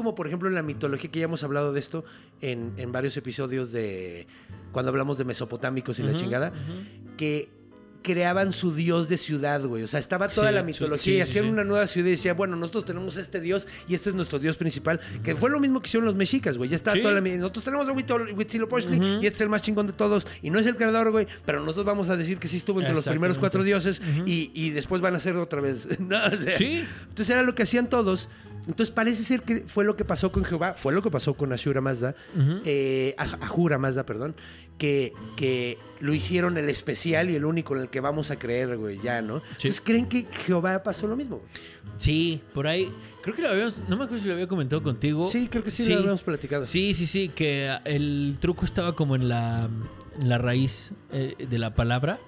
Como, por ejemplo, en la mitología, que ya hemos hablado de esto en, en varios episodios de cuando hablamos de mesopotámicos y la chingada, que creaban su dios de ciudad, güey. O sea, estaba toda Sí, la mitología sí, y hacían sí. una nueva ciudad y decía, bueno, nosotros tenemos este dios y este es nuestro dios principal, que fue lo mismo que hicieron los mexicas, güey. Ya está toda la... Nosotros tenemos a Huitzilopochtli y este es el más chingón de todos y no es el creador, güey, pero nosotros vamos a decir que sí estuvo entre los primeros cuatro dioses y, y después van a ser otra vez. No, o sea, Sí. entonces era lo que hacían todos. Entonces parece ser que fue lo que pasó con Jehová, fue lo que pasó con Ashura Mazda, eh, Ah- Ahura Mazda, perdón, que, que lo hicieron el especial y el único en el que vamos a creer, güey, ya, ¿no? Entonces creen que Jehová pasó lo mismo, güey. Sí, por ahí. Creo que lo habíamos. No me acuerdo si lo había comentado contigo. Sí, creo que sí, lo habíamos platicado. Sí, sí, sí. Que el truco estaba como en la, en la raíz eh, de la palabra.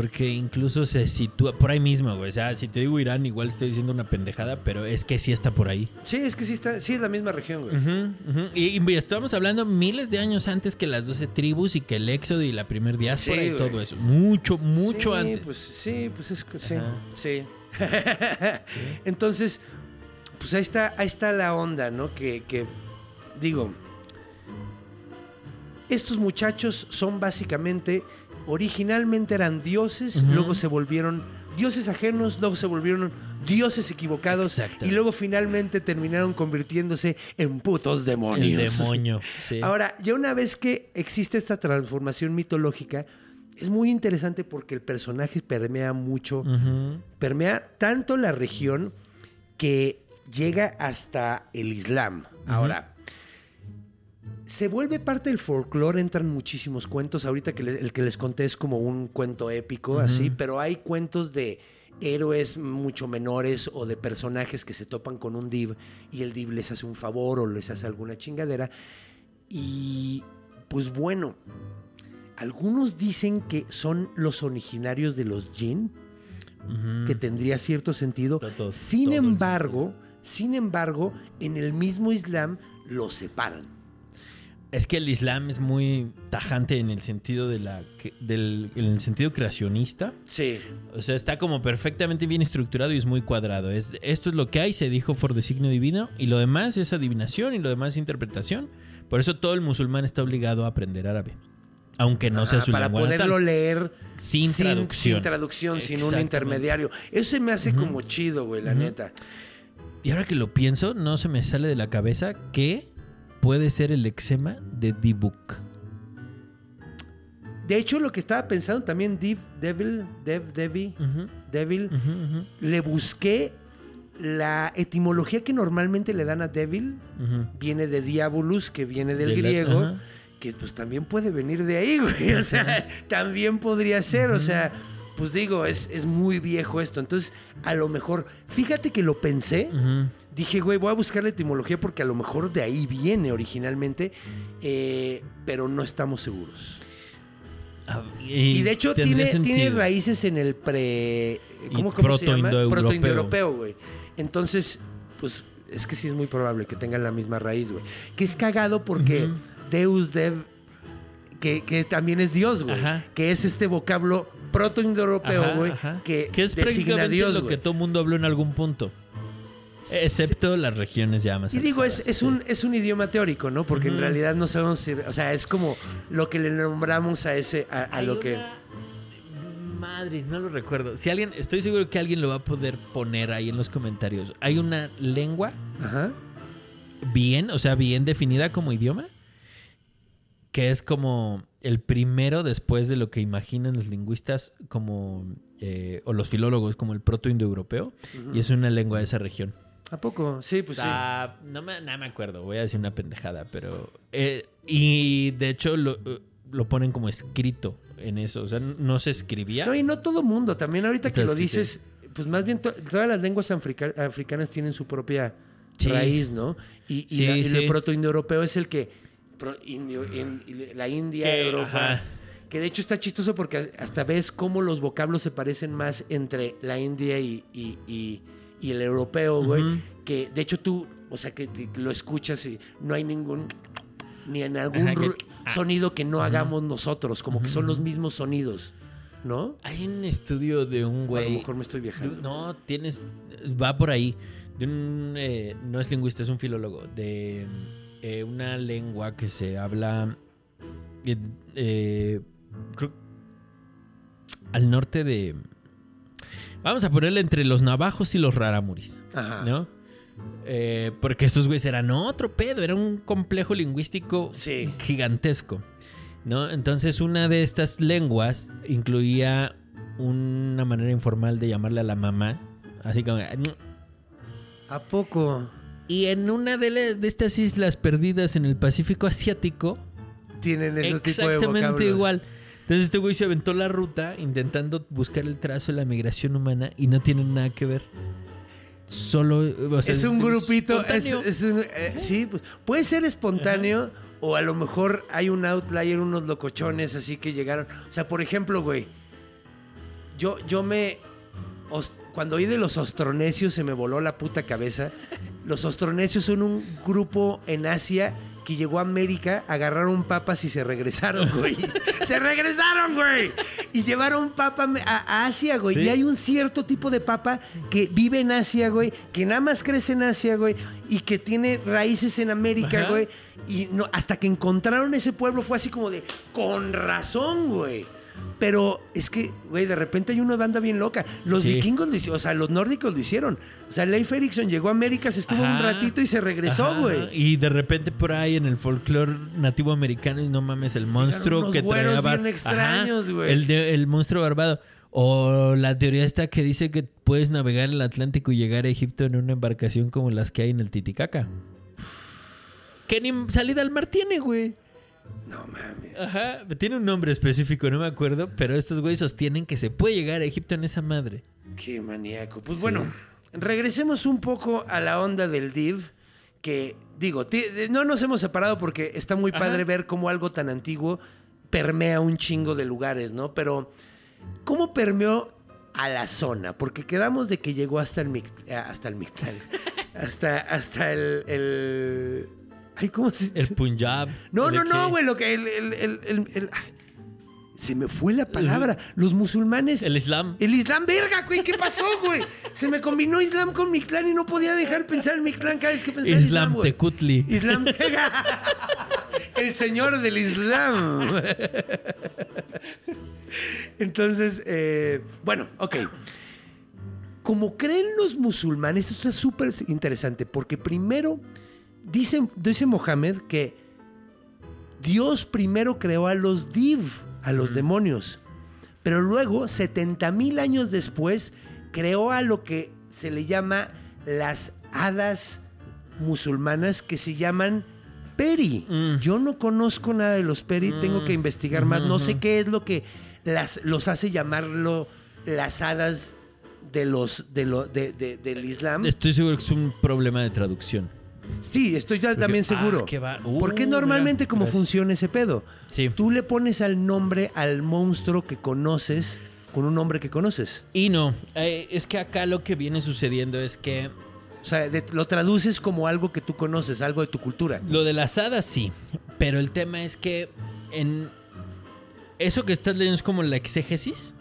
Porque incluso se sitúa por ahí mismo, güey. O sea, si te digo Irán, igual estoy diciendo una pendejada, pero es que sí está por ahí. Sí, es que sí, está, sí es la misma región, güey. Y, y estamos hablando miles de años antes que las 12 tribus y que el éxodo y la primer diáspora Sí, y güey. todo eso. Mucho, mucho Sí, antes. Pues, sí, pues es sí. Sí. Entonces, pues ahí está, ahí está la onda, ¿no? Que, que, digo, estos muchachos son básicamente, originalmente eran dioses, luego se volvieron dioses ajenos, luego se volvieron dioses equivocados Exacto. y luego finalmente terminaron convirtiéndose en putos el demonios. demonio. sí. Ahora, ya una vez que existe esta transformación mitológica, es muy interesante porque el personaje permea mucho, permea tanto la región que llega hasta el Islam. Ahora, se vuelve parte del folclore, entran muchísimos cuentos. Ahorita que le- el que les conté es como un cuento épico, así, pero hay cuentos de héroes mucho menores o de personajes que se topan con un div y el div les hace un favor o les hace alguna chingadera. Y pues bueno, algunos dicen que son los originarios de los Ujú. que tendría cierto sentido. Sin embargo, sin embargo, en el mismo Islam los separan. Es que el Islam es muy tajante en el sentido de la del en el sentido creacionista. Sí. O sea, está como perfectamente bien estructurado y es muy cuadrado. Es, esto es lo que hay, se dijo por designio divino, y lo demás es adivinación y lo demás es interpretación. Por eso todo el musulmán está obligado a aprender árabe. Aunque no sea Ajá, su para lengua poderlo natal. leer Sin traducción. sin, traducción, sin un intermediario. Eso se me hace como chido, güey, la neta. Y ahora que lo pienso, no se me sale de la cabeza que puede ser el eczema de D-Book. De hecho, lo que estaba pensando también, Div, Devil, Dev, Devi, Devil, le busqué la etimología que normalmente le dan a Devil, viene de Diabolus, que viene del De griego, que pues también puede venir de ahí, güey. O sea, también podría ser, o sea, pues digo, es, es muy viejo esto. Entonces, a lo mejor, fíjate que lo pensé. Dije, güey, voy a buscar la etimología porque a lo mejor de ahí viene originalmente, eh, pero no estamos seguros. Ah, Y, de hecho tiene, tiene raíces en el pre... ¿Cómo, cómo se llama? protoindoeuropeo. Güey. Entonces, pues es que sí es muy probable que tengan la misma raíz, güey. Que es cagado porque Deus Dev, que, que también es Dios, güey. Que es este vocablo proto-indoeuropeo, güey. ajá. Que, es designa prácticamente Dios, lo güey. que todo mundo habló en algún punto. Excepto las regiones ya más Y digo, es, es, un, es un idioma teórico, ¿no? Porque en realidad no sabemos si... O sea, es como lo que le nombramos a ese... A, lo que... Madres, no lo recuerdo. Si alguien, estoy seguro que alguien lo va a poder poner ahí en los comentarios. Hay una lengua Ajá. bien, o sea, bien definida como idioma, que es como el primero después de lo que imaginan los lingüistas como, eh, o los filólogos como el proto-indoeuropeo, y es una lengua de esa región. ¿A poco? Sí, pues sí. No me, no me acuerdo, voy a decir una pendejada, pero... eh, y de hecho lo, eh, lo ponen como escrito en eso, o sea, no se escribía. No, y no todo mundo. También ahorita que lo dices, pues más bien to- todas las lenguas africa- africanas tienen su propia Sí. raíz, ¿no? Y, y Sí, la- y sí. el proto-indoeuropeo es el que... pro- indio- in- y la India, Que, Europa... ajá. Que de hecho está chistoso porque hasta ves cómo los vocablos se parecen más entre la India y, y- y- el europeo, güey. Que de hecho tú, o sea, que te- lo escuchas y no hay ningún... Ni en algún Ajá, que- ru- sonido que no hagamos nosotros, como que son los mismos sonidos, ¿no? Hay un estudio de un O a güey... lo mejor me estoy viajando. No, tienes. Va por ahí. De un. eh, no es lingüista, es un filólogo. De eh, una lengua que se habla. eh, eh, creo- al norte de. Vamos a ponerle entre los navajos y los raramuris. Ajá. ¿No? Eh, porque estos güeyes eran otro pedo, era un complejo lingüístico Sí. gigantesco. ¿No? Entonces, una de estas lenguas incluía una manera informal de llamarle a la mamá. Así como. ¿A poco Y en una de, la- de estas islas perdidas en el Pacífico Asiático, tienen esos tipos de exactamente igual. Entonces, este güey se aventó la ruta intentando buscar el trazo de la migración humana y no tiene nada que ver. Solo. o sea, es un grupito, es, un- eh, sí, pues, puede ser espontáneo o a lo mejor hay un outlier, unos locochones así que llegaron. O sea, por ejemplo, güey, yo, yo me... os- cuando oí de los ostronesios se me voló la puta cabeza. Los ostronesios son un grupo en Asia que llegó a América, agarraron papas y se regresaron, güey. ¡Se regresaron, güey! Y llevaron papa a, a Asia, güey. Sí. Y hay un cierto tipo de papa que vive en Asia, güey, que nada más crece en Asia, güey, y que tiene raíces en América, Ajá. güey. Y no, hasta que encontraron ese pueblo fue así como de, con razón, güey. Pero es que, güey, de repente hay una banda bien loca. Los Sí. vikingos lo hicieron, o sea, los nórdicos lo hicieron. O sea, Leif Erikson llegó a América, se estuvo un ratito y se regresó, güey. Y de repente por ahí en el folclore nativo americano, y no mames, el monstruo unos que traía. bar- bien extraños, güey. El monstruo barbado. O la teoría esta que dice que puedes navegar el Atlántico y llegar a Egipto en una embarcación como las que hay en el Titicaca. Que ni salida al mar tiene, güey. No mames. Ajá. Tiene un nombre específico, no me acuerdo, pero estos güeyes sostienen que se puede llegar a Egipto en esa madre. Qué maníaco. Pues bueno, regresemos un poco a la onda del div, que digo, ti- no nos hemos separado porque está muy Ajá. padre ver cómo algo tan antiguo permea un chingo de lugares, ¿no? Pero, ¿cómo permeó a la zona? Porque quedamos de que llegó hasta el Mic- eh, hasta el Mictlán, hasta, hasta el, el- Ay, ¿cómo se El Punjab. No, ¿de no, no, güey, lo que el, el- el- se me fue la palabra. Los musulmanes El Islam. el Islam, verga, güey, ¿qué pasó, güey? Se me combinó Islam con Mictlán y no podía dejar pensar en Mictlán cada vez que pensaba en Islam, Islam. Tecutli. Islam El señor del Islam. Entonces, eh, bueno, ok. Como creen los musulmanes, esto es súper interesante, porque primero dice, dice Mohammed que Dios primero creó a los div, a los demonios, pero luego, 70 mil años después, creó a lo que se le llama las hadas musulmanas que se llaman Peri. Mm. Yo no conozco nada de los Peri, tengo que investigar más. No sé qué es lo que las, los hace llamarlo las hadas de los, de lo, de- de- del Islam. Estoy seguro que es un problema de traducción. Sí, estoy ya también ah, seguro. qué va- Uh, Porque mira, normalmente gracias. funciona ese pedo. Sí. Tú le pones al nombre al monstruo que conoces con un nombre que conoces. Y no, eh, es que acá lo que viene sucediendo es que O sea, de- lo traduces como algo que tú conoces, algo de tu cultura. Lo de las hadas sí, pero el tema es que en eso que estás leyendo es como la exégesis.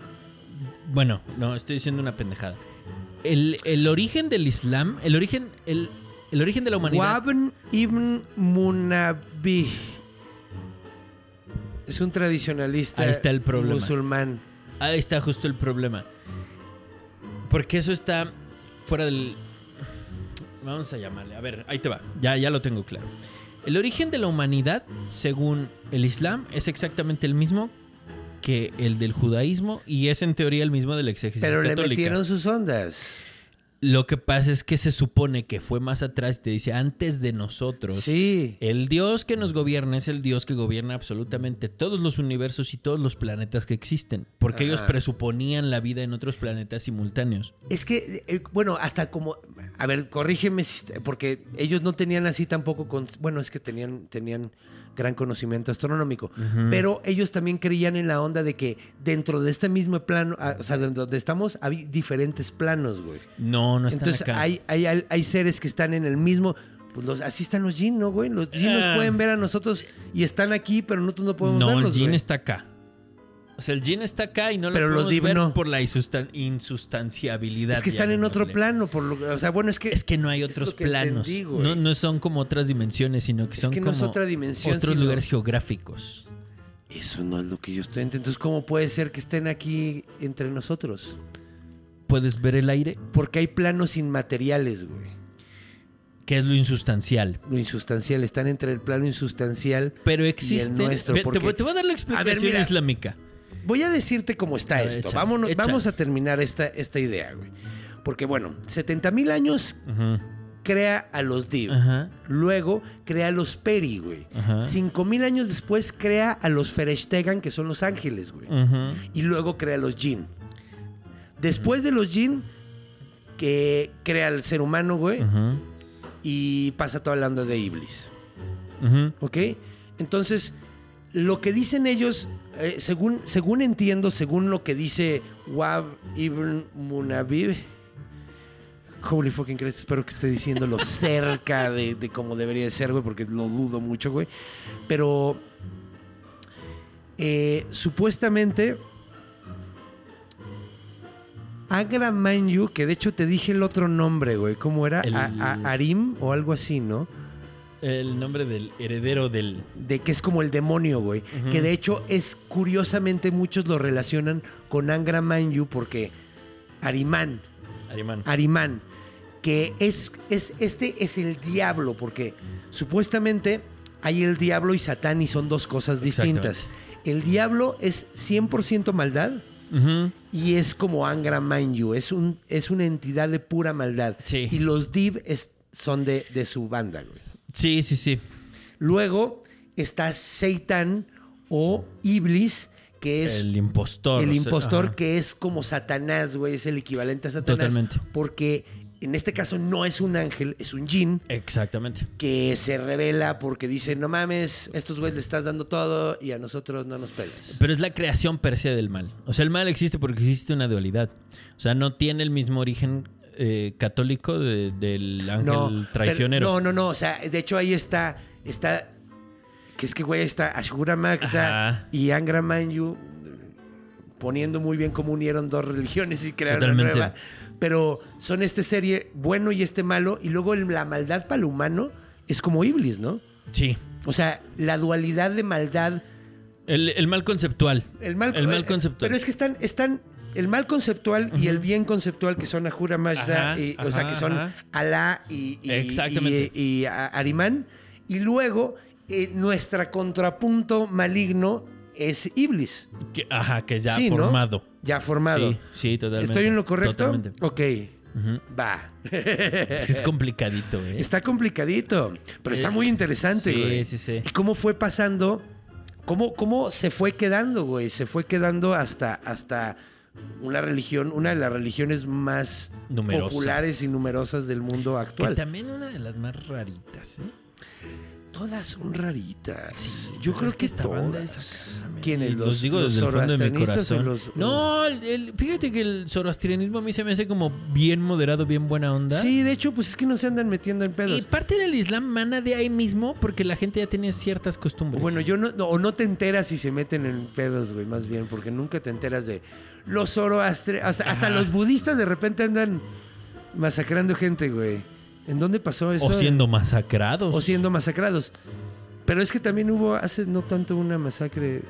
Bueno, no, estoy diciendo una pendejada. El, el origen del Islam, el origen, el, el origen de la humanidad. Wabn ibn Munabi. Es un tradicionalista Ahí está el problema. musulmán. Ahí está justo el problema. Porque eso está fuera del. Vamos a llamarle. A ver, ahí te va. Ya, ya lo tengo claro. El origen de la humanidad, según el Islam, es exactamente el mismo que el del judaísmo y es en teoría el mismo de la exégesis Pero le metieron sus ondas. Lo que pasa es que se supone que fue más atrás, te dice, antes de nosotros. Sí. El Dios que nos gobierna es el Dios que gobierna absolutamente todos los universos y todos los planetas que existen. Porque ellos presuponían la vida en otros planetas simultáneos. Es que, eh, bueno, hasta como. A ver, corrígeme, porque ellos no tenían así tampoco. Con, bueno, es que tenían, tenían gran conocimiento astronómico. Pero ellos también creían en la onda de que dentro de este mismo plano, ah, o sea, de donde estamos, hay diferentes planos, güey. No, no están Entonces, acá. hay, hay, hay, seres que están en el mismo. Pues los, así están los Jin, ¿no, güey? Los Jin nos Ah. pueden ver a nosotros y están aquí, pero nosotros no podemos no, el verlos. Jin güey. está acá. O sea, el Jin está acá y no Pero lo los podemos Div ver no. por la insustan- insustanciabilidad. Es que están en otro plano. Por lo, o sea, bueno, es que. Es que no hay otros planos. entendí, güey. no, no son como otras dimensiones, sino que Es son que no como es otra dimensión, otros sino- lugares geográficos. Eso no es lo que yo estoy entendiendo. Entonces, ¿cómo puede ser que estén aquí entre nosotros? Puedes ver el aire, Porque hay planos inmateriales, güey. que es lo insustancial. Lo insustancial. Están entre el plano insustancial. Pero Y el nuestro, Ve- te, porque- voy- te voy a dar la explicación mira. islámica. Voy a decirte cómo está esto. Vámonos. Vamos a terminar esta, esta idea, güey. Porque, bueno, 70 mil años crea a los Div. Luego crea a los Peri, güey. 5 mil años después crea a los Fereshtegan, que son los ángeles, güey. Y luego crea a los Jin. Después de los Jin, que crea al ser humano, güey. Y pasa toda la onda de Iblis. ¿Ok? Entonces, lo que dicen ellos, eh, según, según entiendo, según lo que dice Wab Ibn Munabib, holy fucking Christ, espero que esté diciéndolo cerca de, de como debería de ser, güey, porque lo dudo mucho, güey. Pero eh, supuestamente Agra Manyu, que de hecho te dije el otro nombre, güey, ¿cómo era? El- A- a- Arim o algo así, ¿no? El nombre del heredero del. de que es como el demonio, güey. Que de hecho es curiosamente muchos lo relacionan con Angra Manyu porque Arimán, Arimán. Arimán, que es, es este es el diablo porque supuestamente hay el diablo y Satán y son dos cosas distintas. El diablo es 100% maldad y es como Angra Manyu, es un es una entidad de pura maldad. Sí. Y los Div es- son de, de su banda, güey. Sí, sí, sí. Luego está Satan o Iblis, que es el impostor. el o sea, impostor, que es como Satanás, güey, es el equivalente a Satanás. Totalmente. Porque en este caso no es un ángel, es un jin Exactamente. que se revela porque dice, no mames, estos güeyes le estás dando todo y a nosotros no nos pelas. Pero es la creación per se del mal. O sea, el mal existe porque existe una dualidad. O sea, no tiene el mismo origen eh, católico de- del ángel no, traicionero. pero- no, no, no, o sea, de hecho ahí está, está, que es que güey, está Ashura Magda Ajá. y Angra Manyu poniendo muy bien cómo unieron dos religiones y crearon una Totalmente. nueva. Pero son este serie bueno y este malo, y luego la maldad para el humano es como Iblis, ¿no? Sí. O sea, la dualidad de maldad El, el mal conceptual. El mal, El mal eh, conceptual. Pero es que están, están el mal conceptual y el bien conceptual que son Ahura Mazda, Ajá, y, o sea, que son ajá. Alá y, y, Exactamente. y- Arimán. Y luego eh, nuestra contrapunto maligno es Iblis. Que- ajá, que ya Sí, ¿no? formado. Ya formado. Sí, sí, totalmente. ¿Estoy en lo correcto? Totalmente. Ok. Va. Es que es complicadito, ¿eh? Está complicadito, pero está muy interesante, Sí, güey. sí, sí. ¿Y cómo fue pasando? ¿Cómo, cómo se fue quedando, güey? Se fue quedando hasta, hasta una religión, una de las religiones más Numerosas. populares y numerosas del mundo Que actual. también una de las más raritas, ¿eh? Todas son raritas. Sí, yo creo es que, esta banda todas. es acá, Los, los digo los desde el fondo de mi corazón. los- No, el- el- fíjate que el zoroastrianismo a mí se me hace como bien moderado, bien buena onda. Sí, de hecho, pues es que no se andan metiendo en pedos. Y parte del Islam mana de ahí mismo porque la gente ya tiene ciertas costumbres. Bueno, yo no, no- o no te enteras si se meten en pedos, güey, más bien, porque nunca te enteras de los zoroastre... Hasta, hasta los budistas de repente andan masacrando gente, güey. ¿En dónde pasó eso? o siendo masacrados. O siendo masacrados. Pero es que también hubo hace no tanto una masacre...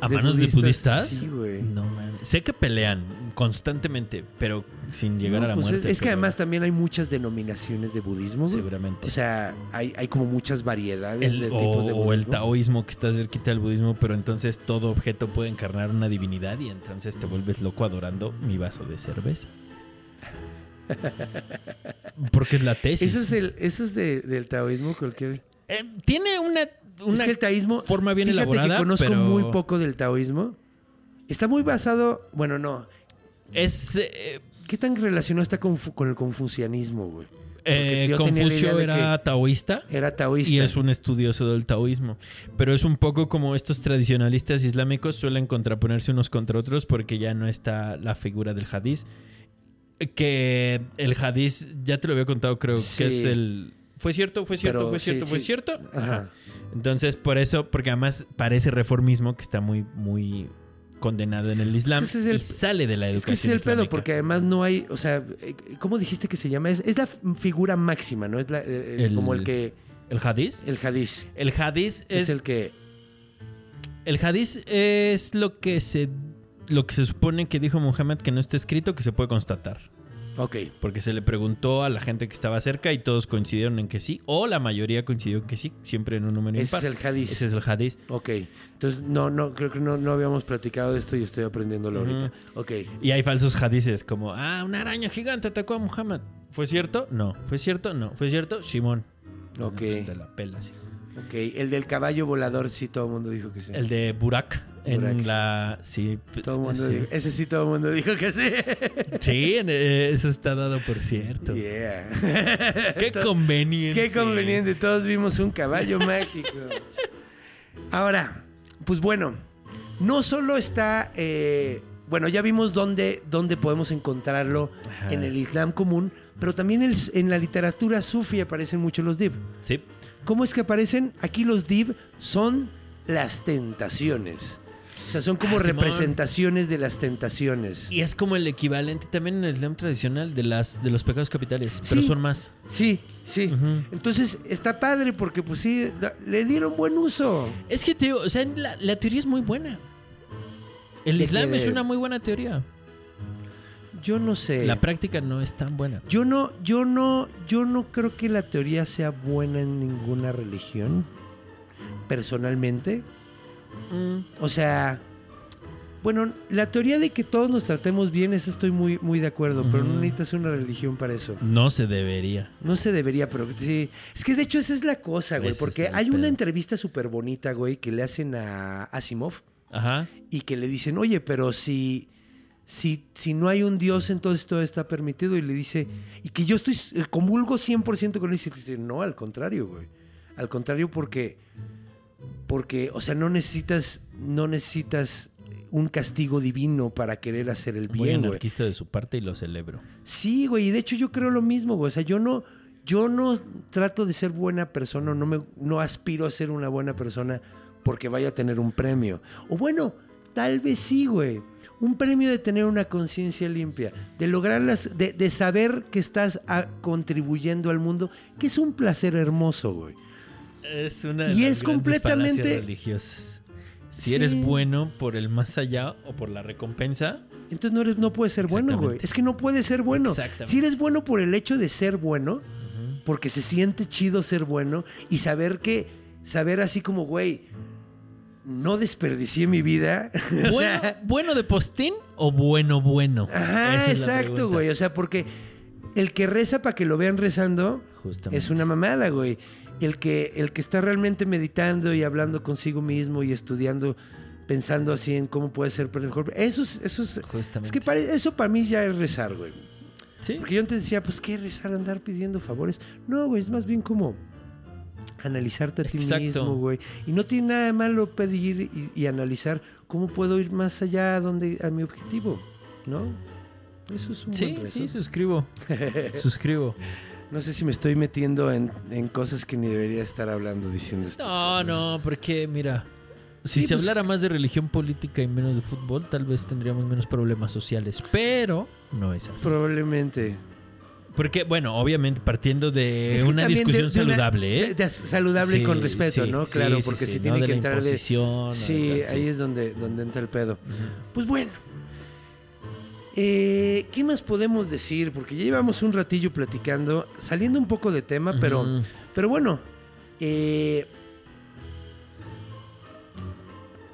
¿A de manos de budistas? Sí, güey. No. Sé que pelean constantemente, pero sin llegar No, a la pues es- muerte. es, que pero además también hay muchas denominaciones de budismo, güey. Seguramente. O sea, hay, hay como muchas variedades El- de o, tipos de budismo. o el taoísmo que está cerquita del budismo, pero entonces todo objeto puede encarnar una divinidad y entonces te vuelves loco adorando mi vaso de cerveza. Porque es la tesis. Eso es, el, eso es de- del taoísmo cualquier... Eh, tiene una, una es que el taoísmo... forma bien fíjate elaborada, que conozco pero muy poco del taoísmo. Está muy basado... Bueno, no. es eh, ¿Qué tan relacionado está con, con el confucianismo, güey? eh, Confucio era taoísta. Era taoísta. Y es un estudioso del taoísmo. Pero es un poco como estos tradicionalistas islámicos suelen contraponerse unos contra otros porque ya no está la figura del hadiz. Que el hadiz, ya te lo había contado, creo Sí. que es el. ¿Fue cierto? ¿Fue cierto? Pero ¿Fue sí, cierto? ¿Fue sí. cierto? Ajá. Entonces, por eso, porque además parece reformismo que está muy, muy condenado en el Islam es el- y sale de la Es educación que ese es el pedo, porque además no hay, o sea, eh, ¿cómo dijiste que se llama? Es, es la figura máxima, ¿no? Es la, El- como el que, ¿El hadiz? el hadiz. El hadiz Es, es, el que, El hadiz es lo que se lo que se supone que dijo Muhammad que no está escrito que se puede constatar. Ok, Porque se le preguntó a la gente que estaba cerca y todos coincidieron en que sí, o la mayoría coincidió en que sí, siempre en un número ese impar. es el hadiz. Ese es el hadiz. Ok, entonces no, no, creo que no, no habíamos platicado de esto y estoy aprendiéndolo ahorita. Ok, Y hay falsos hadices como, ah, una araña gigante atacó a Muhammad. ¿Fue cierto? No. ¿Fue cierto? No. ¿Fue cierto? Simón. Ok. Pues te la pelas, hijo. Ok. El del caballo volador sí todo el mundo dijo que sí. El de Burak en Burak. la... Sí, pues, todo el mundo sí. dijo, ese sí todo el mundo dijo que sí. Sí, eh, eso está dado por cierto. Yeah. Qué conveniente. Qué conveniente, todos vimos un caballo mágico. Ahora, pues bueno, no solo está, eh, bueno, ya vimos dónde, dónde podemos encontrarlo Ajá. en el Islam común, pero también el- en la literatura sufi aparecen mucho los div. Sí. ¿Cómo es que aparecen? Aquí los div son las tentaciones. O sea, son como Ah, representaciones de las tentaciones. Y es como el equivalente también en el Islam tradicional de las de los pecados capitales, pero son más. Sí, sí. Entonces está padre porque pues sí, le dieron buen uso. Es que te digo, o sea, la, la teoría es muy buena. El ¿De Islam es una muy buena teoría. Yo no sé. La práctica no es tan buena. Yo no, yo no, yo no creo que la teoría sea buena en ninguna religión. Personalmente. Mm, O sea. Bueno, la teoría de que todos nos tratemos bien, esa estoy muy, muy de acuerdo, pero no necesitas una religión para eso. No se debería. No se debería, pero sí. Es que de hecho esa es la cosa, güey. Ese Porque hay una entrevista súper bonita, güey, que le hacen a Asimov. Ajá. y que le dicen, oye, pero si, si, si no hay un Dios, entonces todo está permitido. Y le dice, y que yo estoy, eh, comulgo 100% con él. Y dice, no, al contrario, güey. Al contrario, porque, porque, o sea, no necesitas, no necesitas un castigo divino para querer hacer el Muy bien, güey. anarquista de su parte y lo celebro. Sí, güey, y de hecho yo creo lo mismo, güey. O sea, yo no, yo no trato de ser buena persona, no me, no aspiro a ser una buena persona porque vaya a tener un premio. O bueno, tal vez sí, güey. Un premio de tener una conciencia limpia, de lograr las, de, de saber que estás ah, contribuyendo al mundo, que es un placer hermoso, güey. Es una de Y las es completamente- religiosas. Si Sí. eres bueno por el más allá o por la recompensa, Entonces no, eres, no puedes ser bueno, güey. Es que no puedes ser bueno. Exactamente. Si eres bueno por el hecho de ser bueno, porque se siente chido ser bueno y saber que, saber así como, güey, no desperdicié mi vida. O ¿bueno, sea, bueno de postín o bueno bueno? ajá, exacto, güey. O sea, porque el que reza para que lo vean rezando Justamente. es una mamada, güey. El que, el que está realmente meditando y hablando consigo mismo y estudiando, pensando así en cómo puede ser mejor. Eso es, eso es, Justamente. es que pare- eso para mí ya es rezar, güey. Sí. Porque yo antes decía, pues, ¿qué rezar, andar pidiendo favores? No, güey, es más bien como analizarte a ti Exacto. mismo, güey. Y no tiene nada de malo pedir y, y analizar cómo puedo ir más allá donde, a mi objetivo, ¿no? Eso es un Sí, buen sí, suscribo. suscribo. No sé si me estoy metiendo en, en cosas que ni debería estar hablando, diciendo estas No, cosas. no, porque mira, si Sí, se pues- hablara más de religión política y menos de fútbol, tal vez tendríamos menos problemas sociales, pero no es así. Probablemente. Porque, bueno, obviamente partiendo de Es que una discusión de- de una- saludable, ¿eh? de- saludable y con respeto, sí, ¿no? Claro, sí, porque sí, si tiene que entrar de... Sí, ahí es donde, donde entra el pedo. Pues bueno. Eh, ¿Qué más podemos decir? Porque ya llevamos un ratillo platicando, saliendo un poco de tema, pero, pero bueno. eh,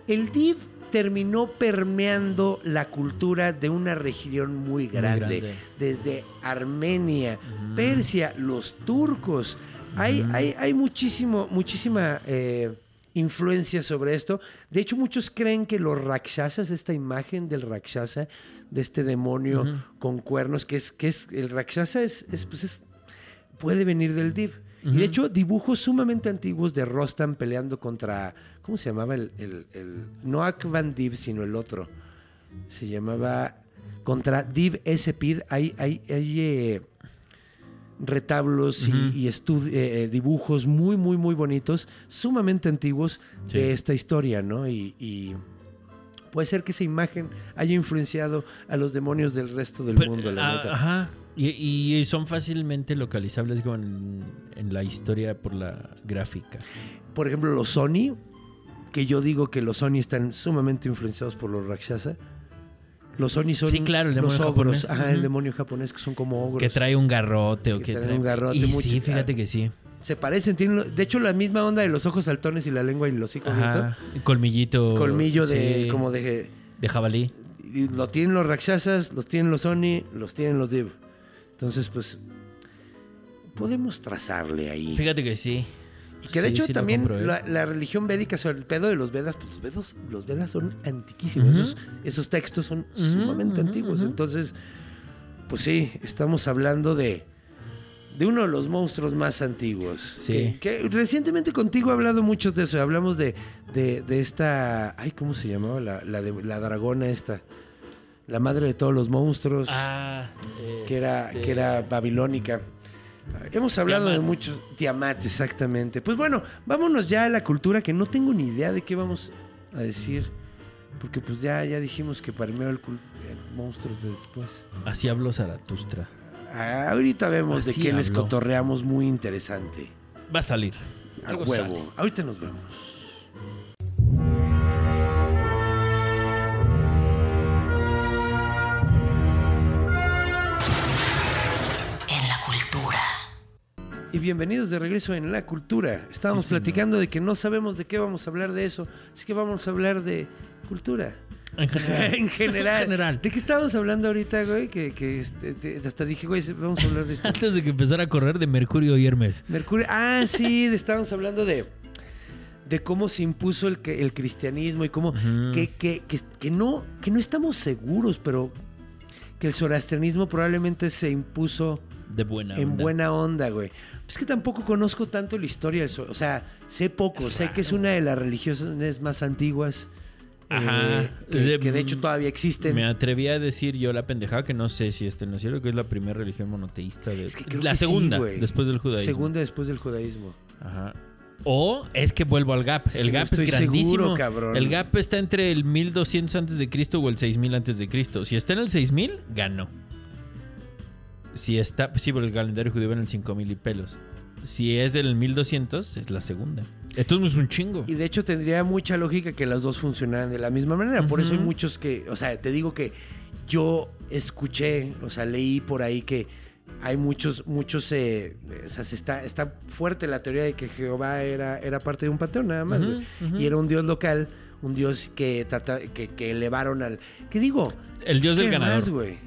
el DIV terminó permeando la cultura de una región muy grande. grande. Desde Armenia, Persia, los turcos. Hay, hay, hay muchísimo, muchísima eh, influencia sobre esto. De hecho, muchos creen que los rakshasas, esta imagen del rakshasa, de este demonio con cuernos, que es, que es el rakshasa es, es, pues es- puede venir del Div. Y de hecho, dibujos sumamente antiguos de Rostam peleando contra. ¿Cómo se llamaba el. el, el- no Akvan Div, sino el otro. Se llamaba. Contra Div Espid. Hay, hay, hay eh, retablos y, eh, eh, dibujos muy, muy, muy bonitos, sumamente antiguos Sí. de esta historia, ¿no? Y, y puede ser que esa imagen haya influenciado a los demonios del resto del Pero, mundo, la ah, neta. Ajá. Y, y son fácilmente localizables en, en la historia por la gráfica. Por ejemplo, los Sony, que yo digo que los Sony están sumamente influenciados por los Rakshasa. Los Sony son Sí, claro, el los ogros, japonés. ajá, el demonio japonés que son como ogros. Que trae un garrote o Que que, trae trae un garrote Y mucho- sí, fíjate que sí. Se parecen, tienen, de hecho la misma onda de los ojos saltones y la lengua y el hocico. Colmillito. Colmillo de sí, como de de jabalí. y lo tienen los Rakshasas, los tienen los Sony, los tienen los Div. Entonces, pues podemos trazarle ahí. Fíjate que sí. Y que de Sí, hecho sí también compro, ¿eh? la, la religión védica sobre el pedo de los Vedas, pues los Vedas, los Vedas son antiquísimos. Esos, esos textos son sumamente antiguos. Entonces, pues sí, estamos hablando de, de uno de los monstruos más antiguos. Sí. Que, que recientemente contigo he hablado mucho de eso. Hablamos de, de, de esta. Ay, ¿cómo se llamaba? La, la, de- la dragona esta. La madre de todos los monstruos. Ah, que, era, este, que era babilónica. Hemos hablado de muchos. Tiamat, exactamente. Pues bueno, vámonos ya a la cultura que no tengo ni idea de qué vamos a decir. Porque pues ya, ya dijimos que primero el, el monstruos de después. Así habló Zaratustra. Ah, ahorita vemos de qué les cotorreamos muy interesante. Va a salir. Al huevo. sale. Ahorita nos vemos. Y bienvenidos de regreso en La Cultura. Estábamos Sí, platicando de que no sabemos de qué vamos a hablar de eso. Así que vamos a hablar de cultura. En general. en general. En general. ¿De qué estábamos hablando ahorita, güey? Que, que este, te- hasta dije, güey, vamos a hablar de esto. Antes de que empezara a correr de Mercurio y Hermes. Mercurio. Ah, sí, estábamos hablando de, de cómo se impuso el, cristianismo y cómo. Que, que, que, que no, que no estamos seguros, pero que el zoroastrianismo probablemente se impuso De buena en onda. buena onda, güey. Es que tampoco conozco tanto la historia del zoro- O sea, sé poco. Sé que es una de las religiones más antiguas. Ajá. eh, que, De- que de hecho todavía existen. Me atreví a decir yo la pendejada que no sé si este no es cierto, que es la primera religión monoteísta de Es que creo la que segunda después del judaísmo. Segunda después del judaísmo. Ajá. O es que vuelvo al gap. Es el gap es grandísimo. seguro, cabrón. El gap está entre el 1200 antes de Cristo o el 6000 antes de Cristo. Si está en el 6000, ganó. Si está, sí, por el calendario judío va en el 5000 y pelos. Si es del 1200, es la segunda. Esto no es un chingo. Y de hecho tendría mucha lógica que las dos funcionaran de la misma manera. Por eso hay muchos que, o sea, te digo que yo escuché, o sea, leí por ahí que hay muchos, muchos, eh, o sea, se está, está fuerte la teoría de que Jehová era, era parte de un panteón nada más, ujú. Y era un dios local, un dios que, que, que elevaron al... ¿Qué digo? El dios del ganador. güey,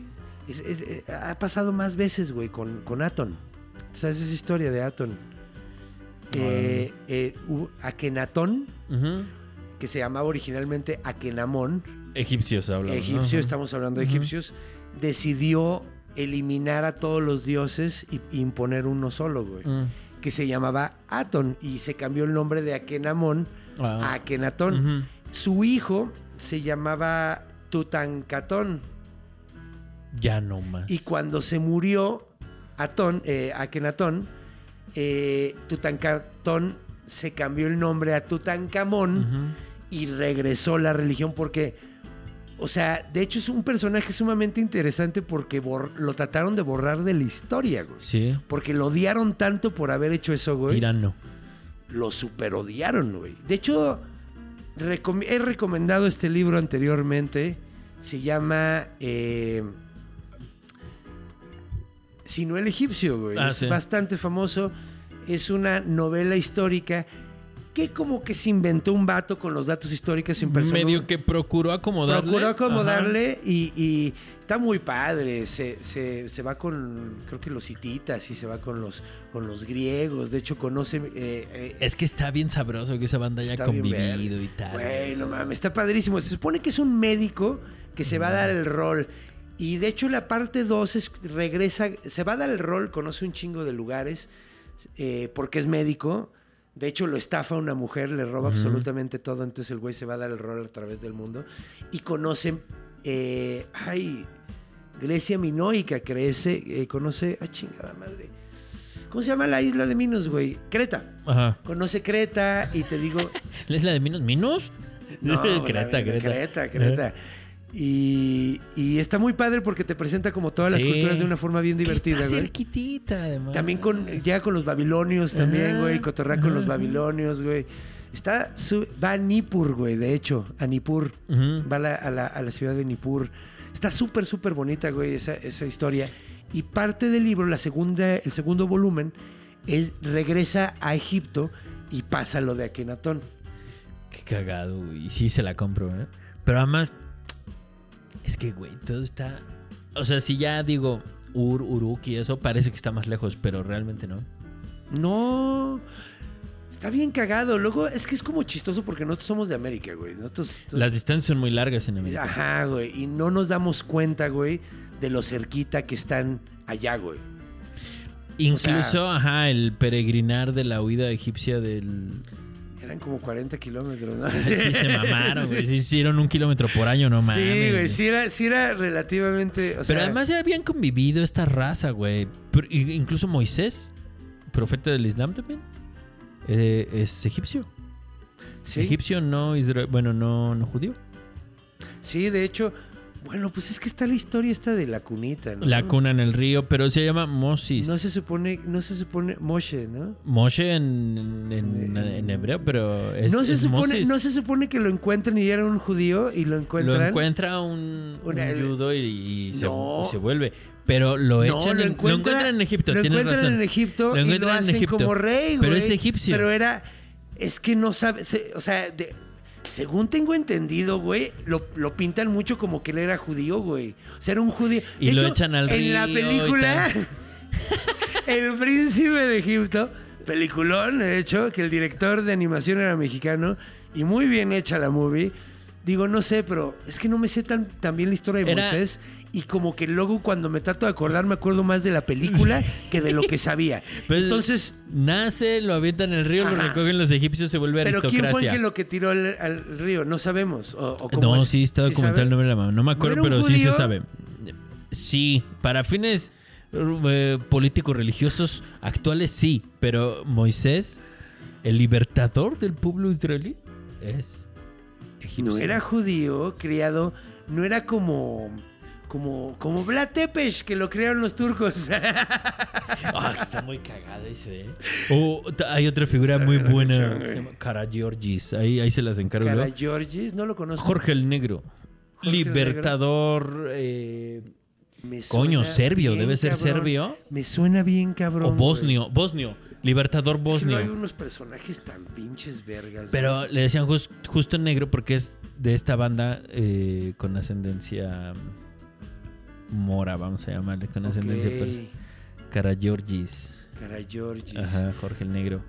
es- es- eh, ha pasado más veces, güey, con, con Aton. ¿Sabes esa historia de Aton? Eh, eh, Akenatón, que se llamaba originalmente Akenamón, Egipcios hablan. ¿no? estamos hablando de egipcios, decidió eliminar a todos los dioses y y imponer uno solo, güey. Mm. que se llamaba Aton y se cambió el nombre de Akenamón Ah. a Akenatón. Su hijo se llamaba Tutankatón Ya no más. y cuando se murió Atón, eh, Akenatón, eh, Tutankatón se cambió el nombre a Tutankamón y regresó la religión porque, o sea, de hecho es un personaje sumamente interesante porque lo trataron de borrar de la historia, güey. Sí. Porque lo odiaron tanto por haber hecho eso, güey. Tirano. Lo super odiaron, güey. De hecho, recom- he recomendado este libro anteriormente. Se llama eh, Sino el egipcio, güey. Ah, es sí. bastante famoso. Es una novela histórica que como que se inventó un vato con los datos históricos sin persona. Medio que procuró acomodarle. Procuró acomodarle y, y está muy padre. Se, se- se va con, creo que los hititas y se va con los, con los griegos. De hecho, conoce... eh, eh, Es que está bien sabroso que esa banda haya convivido y tal. Güey, eso. no mames, está padrísimo. Se supone que es un médico que se va a dar el rol. Y de hecho la parte 2 es, regresa, se va a dar el rol, conoce un chingo de lugares, eh, porque es médico. De hecho lo estafa una mujer, le roba absolutamente todo, entonces el güey se va a dar el rol a través del mundo. Y conoce, eh, ay, Grecia minoica, crece, eh, conoce, ay chingada madre. ¿Cómo se llama la isla de Minos, güey? Creta. Ajá. Conoce Creta y te digo, ¿Es la de Minos? ¿Minos? no, Creta, Creta. Creta, Creta. Y, y está muy padre porque te presenta como todas las Sí. culturas de una forma bien divertida, Está güey. cerquitita, además. También con, llega con los babilonios también, güey. Cotorrea con los babilonios, güey. Está, su- va a Nippur, güey, de hecho, a Nippur. Va a la, a la- a la ciudad de Nippur. Está súper, súper bonita, güey, esa, esa historia. Y parte del libro, la segunda, el segundo volumen, es regresa a Egipto y pasa lo de Akenatón. Qué cagado, güey. Y sí se la compro, ¿eh? Pero además, es que, güey, todo está. O sea, si ya digo Ur, Uruk y eso, parece que está más lejos, pero realmente no. No. Está bien cagado. Luego es que es como chistoso porque nosotros somos de América, güey. Nosotros. Las distancias son muy largas en América. Ajá, güey. Y no nos damos cuenta, güey, de lo cerquita que están allá, güey. Incluso, sea- ajá, el peregrinar de la huida egipcia del. Eran como 40 kilómetros, ¿no? Sí, se mamaron, güey. Sí hicieron un kilómetro por año, no mames. Sí, güey. Sí era, sí era relativamente. O sea, Pero además ya habían convivido esta raza, güey. Incluso Moisés, profeta del Islam también, eh, es egipcio. sí, Egipcio, no bueno, no, no judío. sí, de hecho. Bueno, pues es que está la historia esta de la cunita, ¿no? La cuna en el río, pero se llama Mosis. No se supone, no se supone Moshe, ¿no? Moshe en, en- en hebreo, pero es, no se es supone, no se supone que lo encuentran y era un judío y lo encuentran. Lo encuentra un, un judo y, y se, No. y se vuelve. Pero lo No, echan lo en, encuentra- lo encuentran en Egipto, Lo encuentran razón. en Egipto Lo y lo encuentran en Egipto. como rey, güey. Pero es egipcio. Pero era... Es que no sabe... se- o sea, de- según tengo entendido, güey, lo, lo pintan mucho como que él era judío, güey. O sea, era un judío. Y De lo hecho, echan al En la río película... El príncipe de Egipto, peliculón, de hecho, que el director de animación era mexicano y muy bien hecha la movie. Digo, no sé, pero es que no me sé tan, tan bien la historia de Era- Moisés y como que luego cuando me trato de acordar me acuerdo más de la película que de lo que sabía. Pues, Entonces, Nace, lo avientan en el río, lo recogen los egipcios, se vuelve ¿pero quién aristocracia. fue el que lo que tiró al, al río? No sabemos. O, o cómo No, es. sí, está ¿Sí documentado el nombre de la mamá. No me acuerdo, ¿No era un pero sí se judío? sabe. Sí, para fines eh, políticos religiosos actuales sí, pero Moisés, el libertador del pueblo israelí, es egipcio. No era judío, criado, no era como como como Vlad Tepes, que lo crearon los turcos. Ah, está muy cagado ese, ¿eh? O t- hay otra figura muy buena Cara Georgis. Ahí, ahí se las encargo. Cara. Georgis, no lo conozco. Jorge el Negro. Jorge el libertador. eh, Me Coño, serbio, debe ser cabrón. serbio. Me suena bien, cabrón. o güey. bosnio. Bosnio. Libertador Es que bosnio. no hay unos personajes tan pinches vergas. Pero le decían jus- justo en negro porque es de esta banda eh, con ascendencia mora, vamos a llamarle, con güey. ascendencia persa. Cara Georgis. Cara Georgis. Ajá, Jorge el Negro.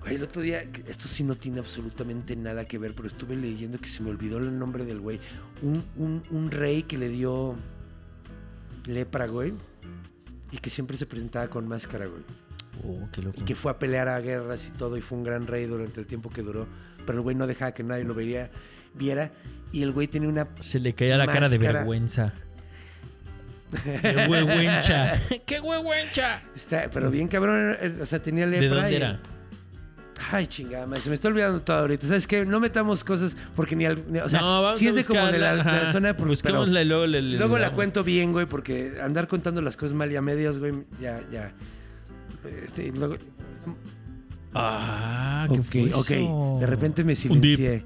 Güey, el otro día, esto sí no tiene absolutamente nada que ver, pero estuve leyendo que se me olvidó el nombre del güey. Un, un, un rey que le dio lepra, güey. Y que siempre se presentaba con máscara, güey. Oh, qué loco. y que fue a pelear a guerras y todo y fue un gran rey durante el tiempo que duró. Pero el güey no dejaba que nadie lo vería, viera y el güey tenía una... Se le caía la cara de vergüenza. De huehuencha. ¡Qué huehuencha! Está, pero bien cabrón, o sea, tenía lepra. ¿De dónde y- era? Ay, chingada, madre, se me está olvidando todo ahorita. ¿Sabes qué? No metamos cosas porque ni al. ni- o sea, no, a es de como de la, de zona. pero- Busquémosla y luego le, le- Luego le la cuento bien, güey, porque andar contando las cosas mal y a medias, güey, ya, ya. Este, luego- Ah, qué ok, fue eso? ok. De repente me Un dip. silencié.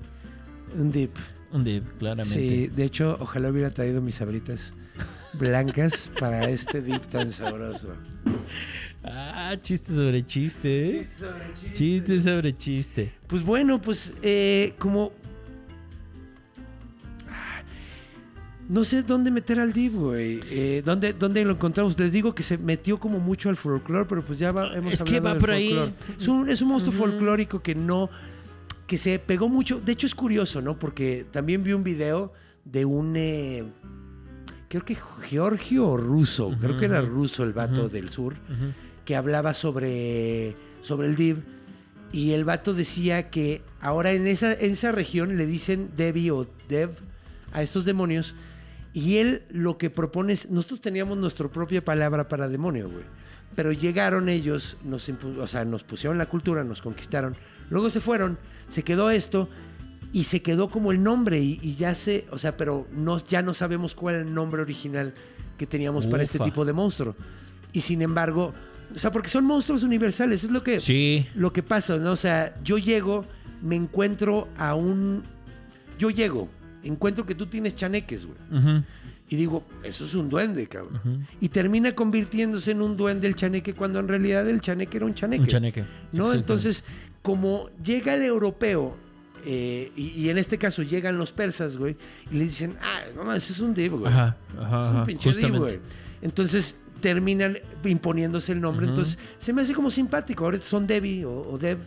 Un dip. Un dip, claramente. Sí, de hecho, ojalá hubiera traído mis sabritas blancas para este dip tan sabroso. Ah, chiste sobre chiste. ¿eh? Chiste sobre chiste. Pues bueno, pues eh, como... No sé dónde meter al Div, güey. Eh, ¿dónde, ¿Dónde lo encontramos? Les digo que se metió como mucho al folclore, pero pues ya va- hemos Es que hablado va del por ahí. folclore. Es un, es un monstruo folclórico que no... Que se pegó mucho. De hecho es curioso, ¿no? Porque también vi un video de un... eh, creo que Georgio o ruso. Creo que era ruso el vato del sur que hablaba sobre, sobre el Div. Y el vato decía que ahora en esa, en esa región le dicen Devi o Dev a estos demonios. Y él lo que propone es, nosotros teníamos nuestra propia palabra para demonio, güey. Pero llegaron ellos, nos, o sea, nos pusieron la cultura, nos conquistaron. Luego se fueron, se quedó esto y se quedó como el nombre y, y ya se, o sea, pero no, ya no sabemos cuál era el nombre original que teníamos para este tipo de monstruo. Y sin embargo, o sea, porque son monstruos universales, es lo que, Sí. lo que pasa, ¿no? O sea, yo llego, me encuentro a un... Yo llego, encuentro que tú tienes chaneques, güey. Y digo, eso es un duende, cabrón. Y termina convirtiéndose en un duende el chaneque cuando en realidad el chaneque era un chaneque. Un chaneque. ¿No? Entonces, como llega el europeo, eh, y, y en este caso llegan los persas, güey, y le dicen, ah, no mames, es un div, güey. Ajá, ajá, Es un pinche div, güey. Entonces terminan imponiéndose el nombre. Entonces se me hace como simpático. Ahora son Devi o, o Dev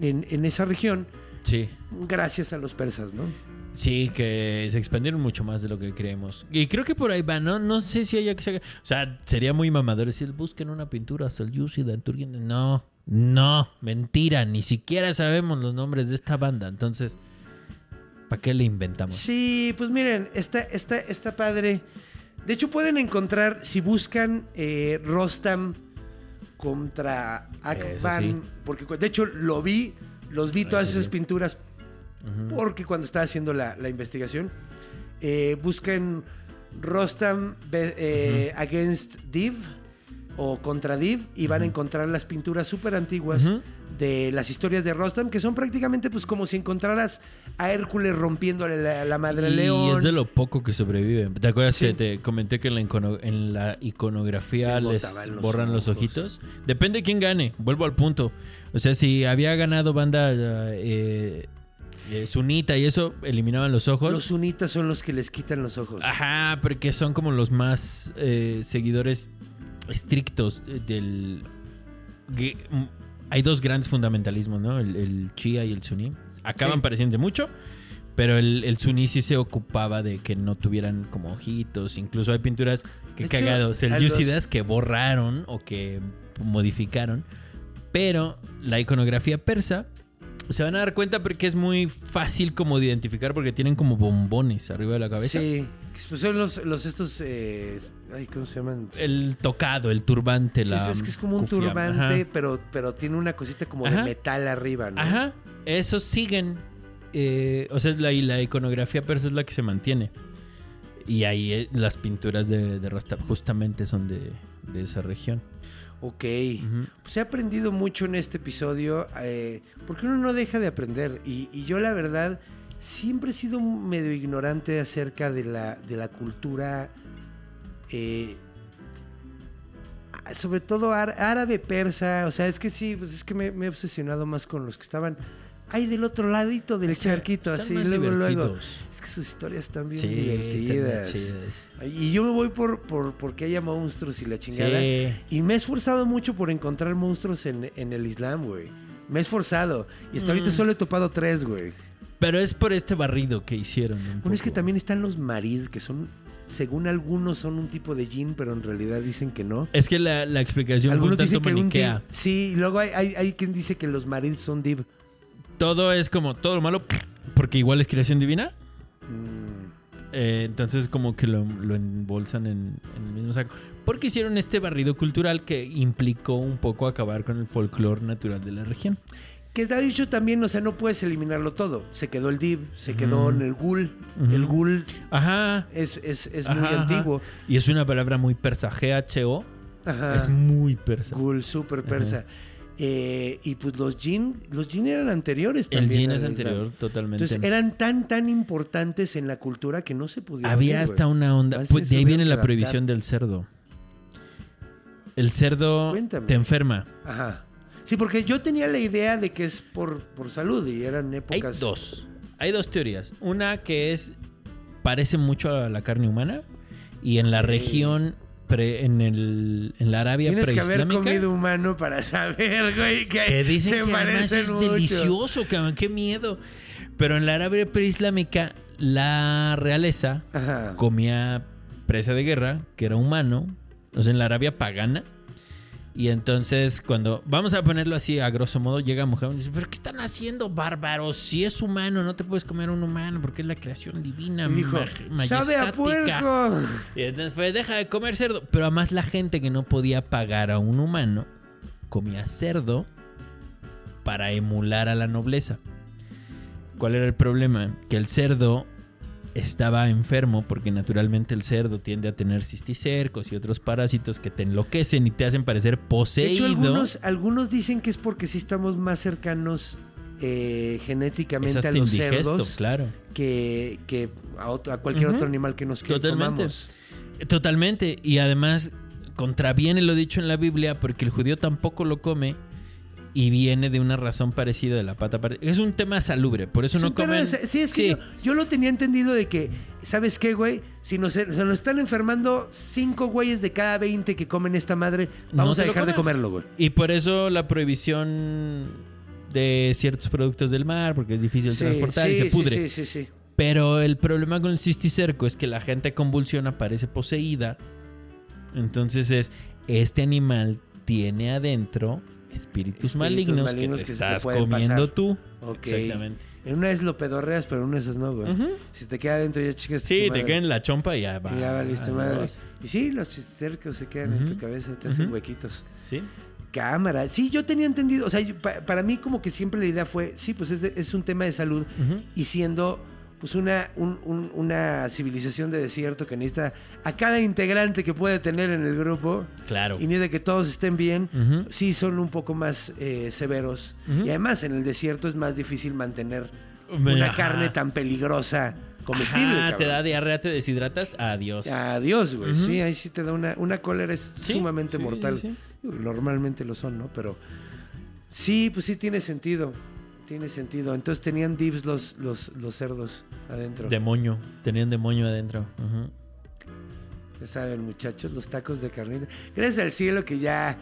en, en esa región, Sí. gracias a los persas, ¿no? Sí, que se expandieron mucho más de lo que creemos. Y creo que por ahí va, ¿no? No sé si haya que sacar. O sea, sería muy mamador decir, busquen una pintura Salyusida en Turquía. No, no, mentira. Ni siquiera sabemos los nombres de esta banda. Entonces, ¿para qué le inventamos? Sí, pues miren, está, está, está padre. De hecho, pueden encontrar, si buscan eh, Rostam contra Akban, sí. porque de hecho lo vi, los vi todas esas pinturas porque cuando estaba haciendo la, la investigación, eh, busquen Rostam eh, Against Div o contra Div y van a encontrar las pinturas súper antiguas de las historias de Rostam, que son prácticamente pues como si encontraras a Hércules rompiéndole la, la madre Y león. es de lo poco que sobrevive. ¿Te acuerdas Sí. que te comenté que en la, icono- en la iconografía Les les, botaban los borran los ojitos? Depende de quién gane. Vuelvo al punto. O sea, si había ganado banda eh, eh, sunita y eso, eliminaban los ojos. Los sunitas son los que les quitan los ojos. Ajá, porque son como los más eh, seguidores estrictos eh, del... Hay dos grandes fundamentalismos, ¿no? El, el Shia y el Sunni. Acaban Sí. pareciéndose mucho, pero el, el Sunni sí se ocupaba de que no tuvieran como ojitos. Incluso hay pinturas que hecho, cagados, a los- selyúcidas que borraron o que modificaron. Pero la iconografía persa se van a dar cuenta porque es muy fácil como de identificar porque tienen como bombones arriba de la cabeza. Sí, pues son los, los estos, eh, ay, ¿cómo se llaman? El tocado, el turbante, Sí, la. es que es como un cufia. turbante, Ajá. pero, pero tiene una cosita como Ajá. de metal arriba, ¿no? Ajá. Esos siguen. eh, o sea, es la, y la iconografía persa es la que se mantiene. Y ahí eh, las pinturas de, de justamente son de, de esa región. Ok. Ujú. Pues he aprendido mucho en este episodio, eh, porque uno no deja de aprender. Y, y yo la verdad siempre he sido medio ignorante acerca de la, de la cultura, eh, sobre todo árabe, persa. O sea, es que sí, pues es que me, me he obsesionado más con los que estaban ahí del otro ladito del charquito, Están así, luego, luego. Es que sus historias están bien Sí, divertidas. están. Y yo me voy por, por porque haya monstruos y la chingada. Sí. Y me he esforzado mucho por encontrar monstruos en, en el Islam, güey. Me he esforzado. Y hasta ahorita Mm. solo he topado tres, güey. Pero es por este barrido que hicieron. un Bueno, es que también están los marid, que son, según algunos, son un tipo de gin, pero en realidad dicen que no. Es que la, la explicación fue un Algunos tanto dicen que un maniquea. div. Sí, y luego hay, hay, hay quien dice que los marid son div. Todo es como todo lo malo, porque igual es creación divina. Mm, Eh, entonces como que lo, lo embolsan en, en el mismo saco. Porque hicieron este barrido cultural que implicó un poco acabar con el folclore natural de la región. Que de hecho también, o sea, no puedes eliminarlo todo. Se quedó el div, se quedó en el ghoul. El ghoul Ajá. es, es, es Ajá, muy ajá. antiguo. Y es una palabra muy persa. G-H-O. Ajá. Es muy persa. Ghoul, super persa. Eh, y pues los jin, los jin eran anteriores El también. jean al es Islam. anterior totalmente. Entonces eran tan, tan importantes en la cultura que no se pudieron. Había hasta una onda. Pues de ahí viene la prohibición del cerdo. El cerdo Cuéntame. te enferma. Ajá. Sí, porque yo tenía la idea de que es por, por salud y eran Hay épocas. dos. Hay dos teorías. Una que es. Parece mucho a la carne humana. Y en la región. pre- en, el, en la Arabia Tienes que haber comido humano para saber, güey, que, que dicen se que además es mucho. delicioso, cabrón. Qué miedo. Pero en la Arabia preislámica. La realeza Ajá. comía presa de guerra, que era humano, o sea, en la Arabia pagana. Y entonces, cuando, vamos a ponerlo así a grosso modo, llega Muhammad y dice, pero ¿qué están haciendo, bárbaros? Si es humano, no te puedes comer un humano porque es la creación divina. Dijo, sabe a majestática". puerco. Y entonces fue, deja de comer cerdo. Pero además la gente que no podía pagar a un humano, comía cerdo para emular a la nobleza. ¿Cuál era el problema? Que el cerdo estaba enfermo porque naturalmente el cerdo tiende a tener cisticercos y otros parásitos que te enloquecen y te hacen parecer De poseído. hecho, algunos, algunos dicen que es porque sí estamos más cercanos eh, es genéticamente hasta a los cerdos claro. que, que a, otro- a cualquier otro animal que nos Totalmente. comamos. Totalmente. Y además contraviene lo dicho en la Biblia porque el judío tampoco lo come y viene de una razón parecida de la pata. Es un tema salubre, por eso Es no comen. sí, es que Sí. Yo, yo lo tenía entendido de que, ¿sabes qué, güey? Si nos, se nos están enfermando cinco güeyes de cada 20 que comen esta madre, vamos No a dejar de comerlo, güey. Y por eso la prohibición de ciertos productos del mar, porque es difícil Sí, transportar y se pudre. Sí, sí, sí. Pero el problema con el cisticerco es que la gente convulsiona, parece poseída. Entonces es, este animal tiene adentro espíritus, Espíritus malignos, malignos que te que te estás pueden comiendo pasar. tú. Exactamente. En una vez lo pedorreas, pero en una vez no, güey. Si te queda adentro ya chicas. Sí, te queda en la chompa y ya va. Y ya valiste madre. Y sí, los chistercos se quedan en tu cabeza, te hacen huequitos. Sí. Cámara. Sí, yo tenía entendido. O sea, yo- pa- para mí como que siempre la idea fue, sí, pues es, de- es un tema de salud. Y siendo pues una, un- un- una civilización de desierto que necesita a cada integrante que puede tener en el grupo. Claro. Y necesita que todos estén bien. Sí, son un poco más eh, severos. Y además en el desierto es más difícil mantener una carne tan peligrosa comestible. Ajá, te da diarrea, te deshidratas, adiós. Adiós, güey. Sí, ahí sí te da una, una cólera, es Sí, sumamente sí, mortal. sí. Normalmente lo son, ¿no? Pero sí, pues sí tiene sentido. Tiene sentido. Entonces tenían dips los, los, los cerdos adentro. Demonio. Tenían demonio adentro. Ujú. Ya saben, muchachos, los tacos de carnita. Gracias al cielo que ya,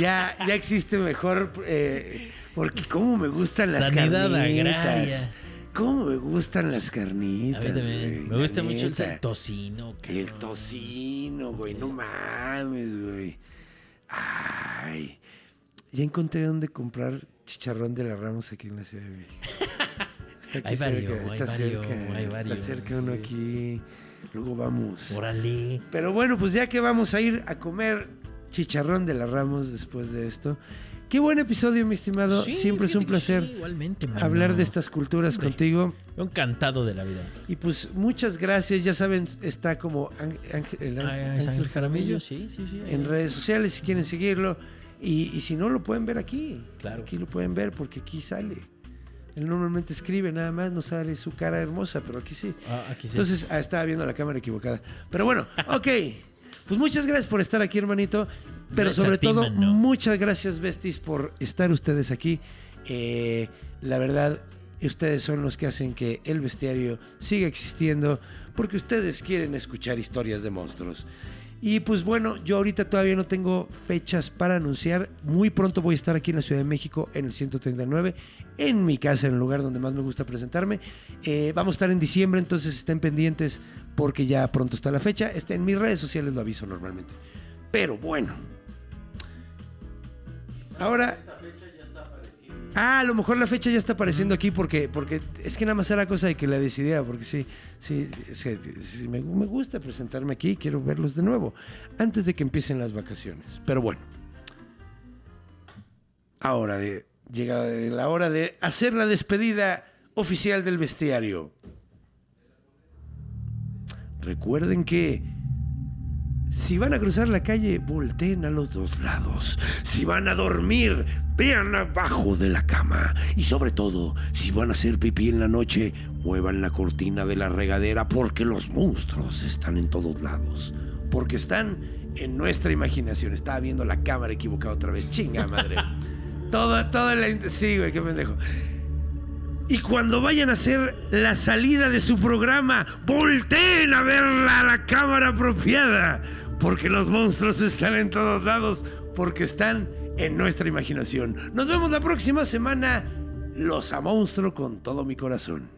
ya, ya existe mejor. eh, porque cómo me gustan las Sanidad carnitas. agraria. Cómo me gustan las A carnitas. mí también. güey, Me gusta mucho el tocino. El cabrón. tocino, güey, no mames, güey. Ay. Ya encontré dónde comprar chicharrón de la Ramos aquí en la Ciudad de México. Está aquí Hay cerca, está cerca, hay está cerca uno sí. aquí. Luego vamos. Órale. Pero bueno, pues ya que vamos a ir a comer chicharrón de la Ramos después de esto. Qué buen episodio, mi estimado. Sí, Siempre es un placer sí, igualmente, hablar de estas culturas Hombre. contigo. Encantado de la vida. Y pues muchas gracias. Ya saben, está como Ángel, Ángel- el Ángel- Ah, es Ángel Ángel Jaramillo Sí, sí, sí. en redes sociales si quieren seguirlo. Y, y si no, lo pueden ver aquí. Claro. Aquí lo pueden ver porque aquí sale. Él normalmente escribe nada más, no sale su cara hermosa, pero aquí sí. Ah, aquí sí. Entonces, ah, estaba viendo la cámara equivocada. Pero bueno, ok. Pues muchas gracias por estar aquí, hermanito. Pero sobre todo, muchas gracias, Besties, por estar ustedes aquí. Eh, la verdad, ustedes son los que hacen que el bestiario siga existiendo, porque ustedes quieren escuchar historias de monstruos. Y pues bueno, yo ahorita todavía no tengo fechas para anunciar. Muy pronto voy a estar aquí en la Ciudad de México en el 139, en mi casa, en el lugar donde más me gusta presentarme. Eh, vamos a estar en diciembre, entonces estén pendientes porque ya pronto está la fecha. Este, en mis redes sociales lo aviso normalmente. Pero bueno. Ahora... Ah, a lo mejor la fecha ya está apareciendo aquí porque, porque es que nada más era cosa de que la decidiera, porque sí, sí, me, me gusta presentarme aquí, quiero verlos de nuevo, antes de que empiecen las vacaciones. Pero bueno, ahora de, llega la hora de hacer la despedida oficial del bestiario. Recuerden que si van a cruzar la calle, volteen a los dos lados. Si van a dormir, vean abajo de la cama. Y sobre todo, si van a hacer pipí en la noche, muevan la cortina de la regadera porque los monstruos están en todos lados. Porque están en nuestra imaginación. Estaba viendo la cámara equivocada otra vez. Chinga madre. toda, toda la... Sí, güey, qué pendejo. Y cuando vayan a hacer la salida de su programa, volteen a verla a la cámara apropiada. Porque los monstruos están en todos lados, porque están en nuestra imaginación. Nos vemos la próxima semana. Los a monstruo con todo mi corazón.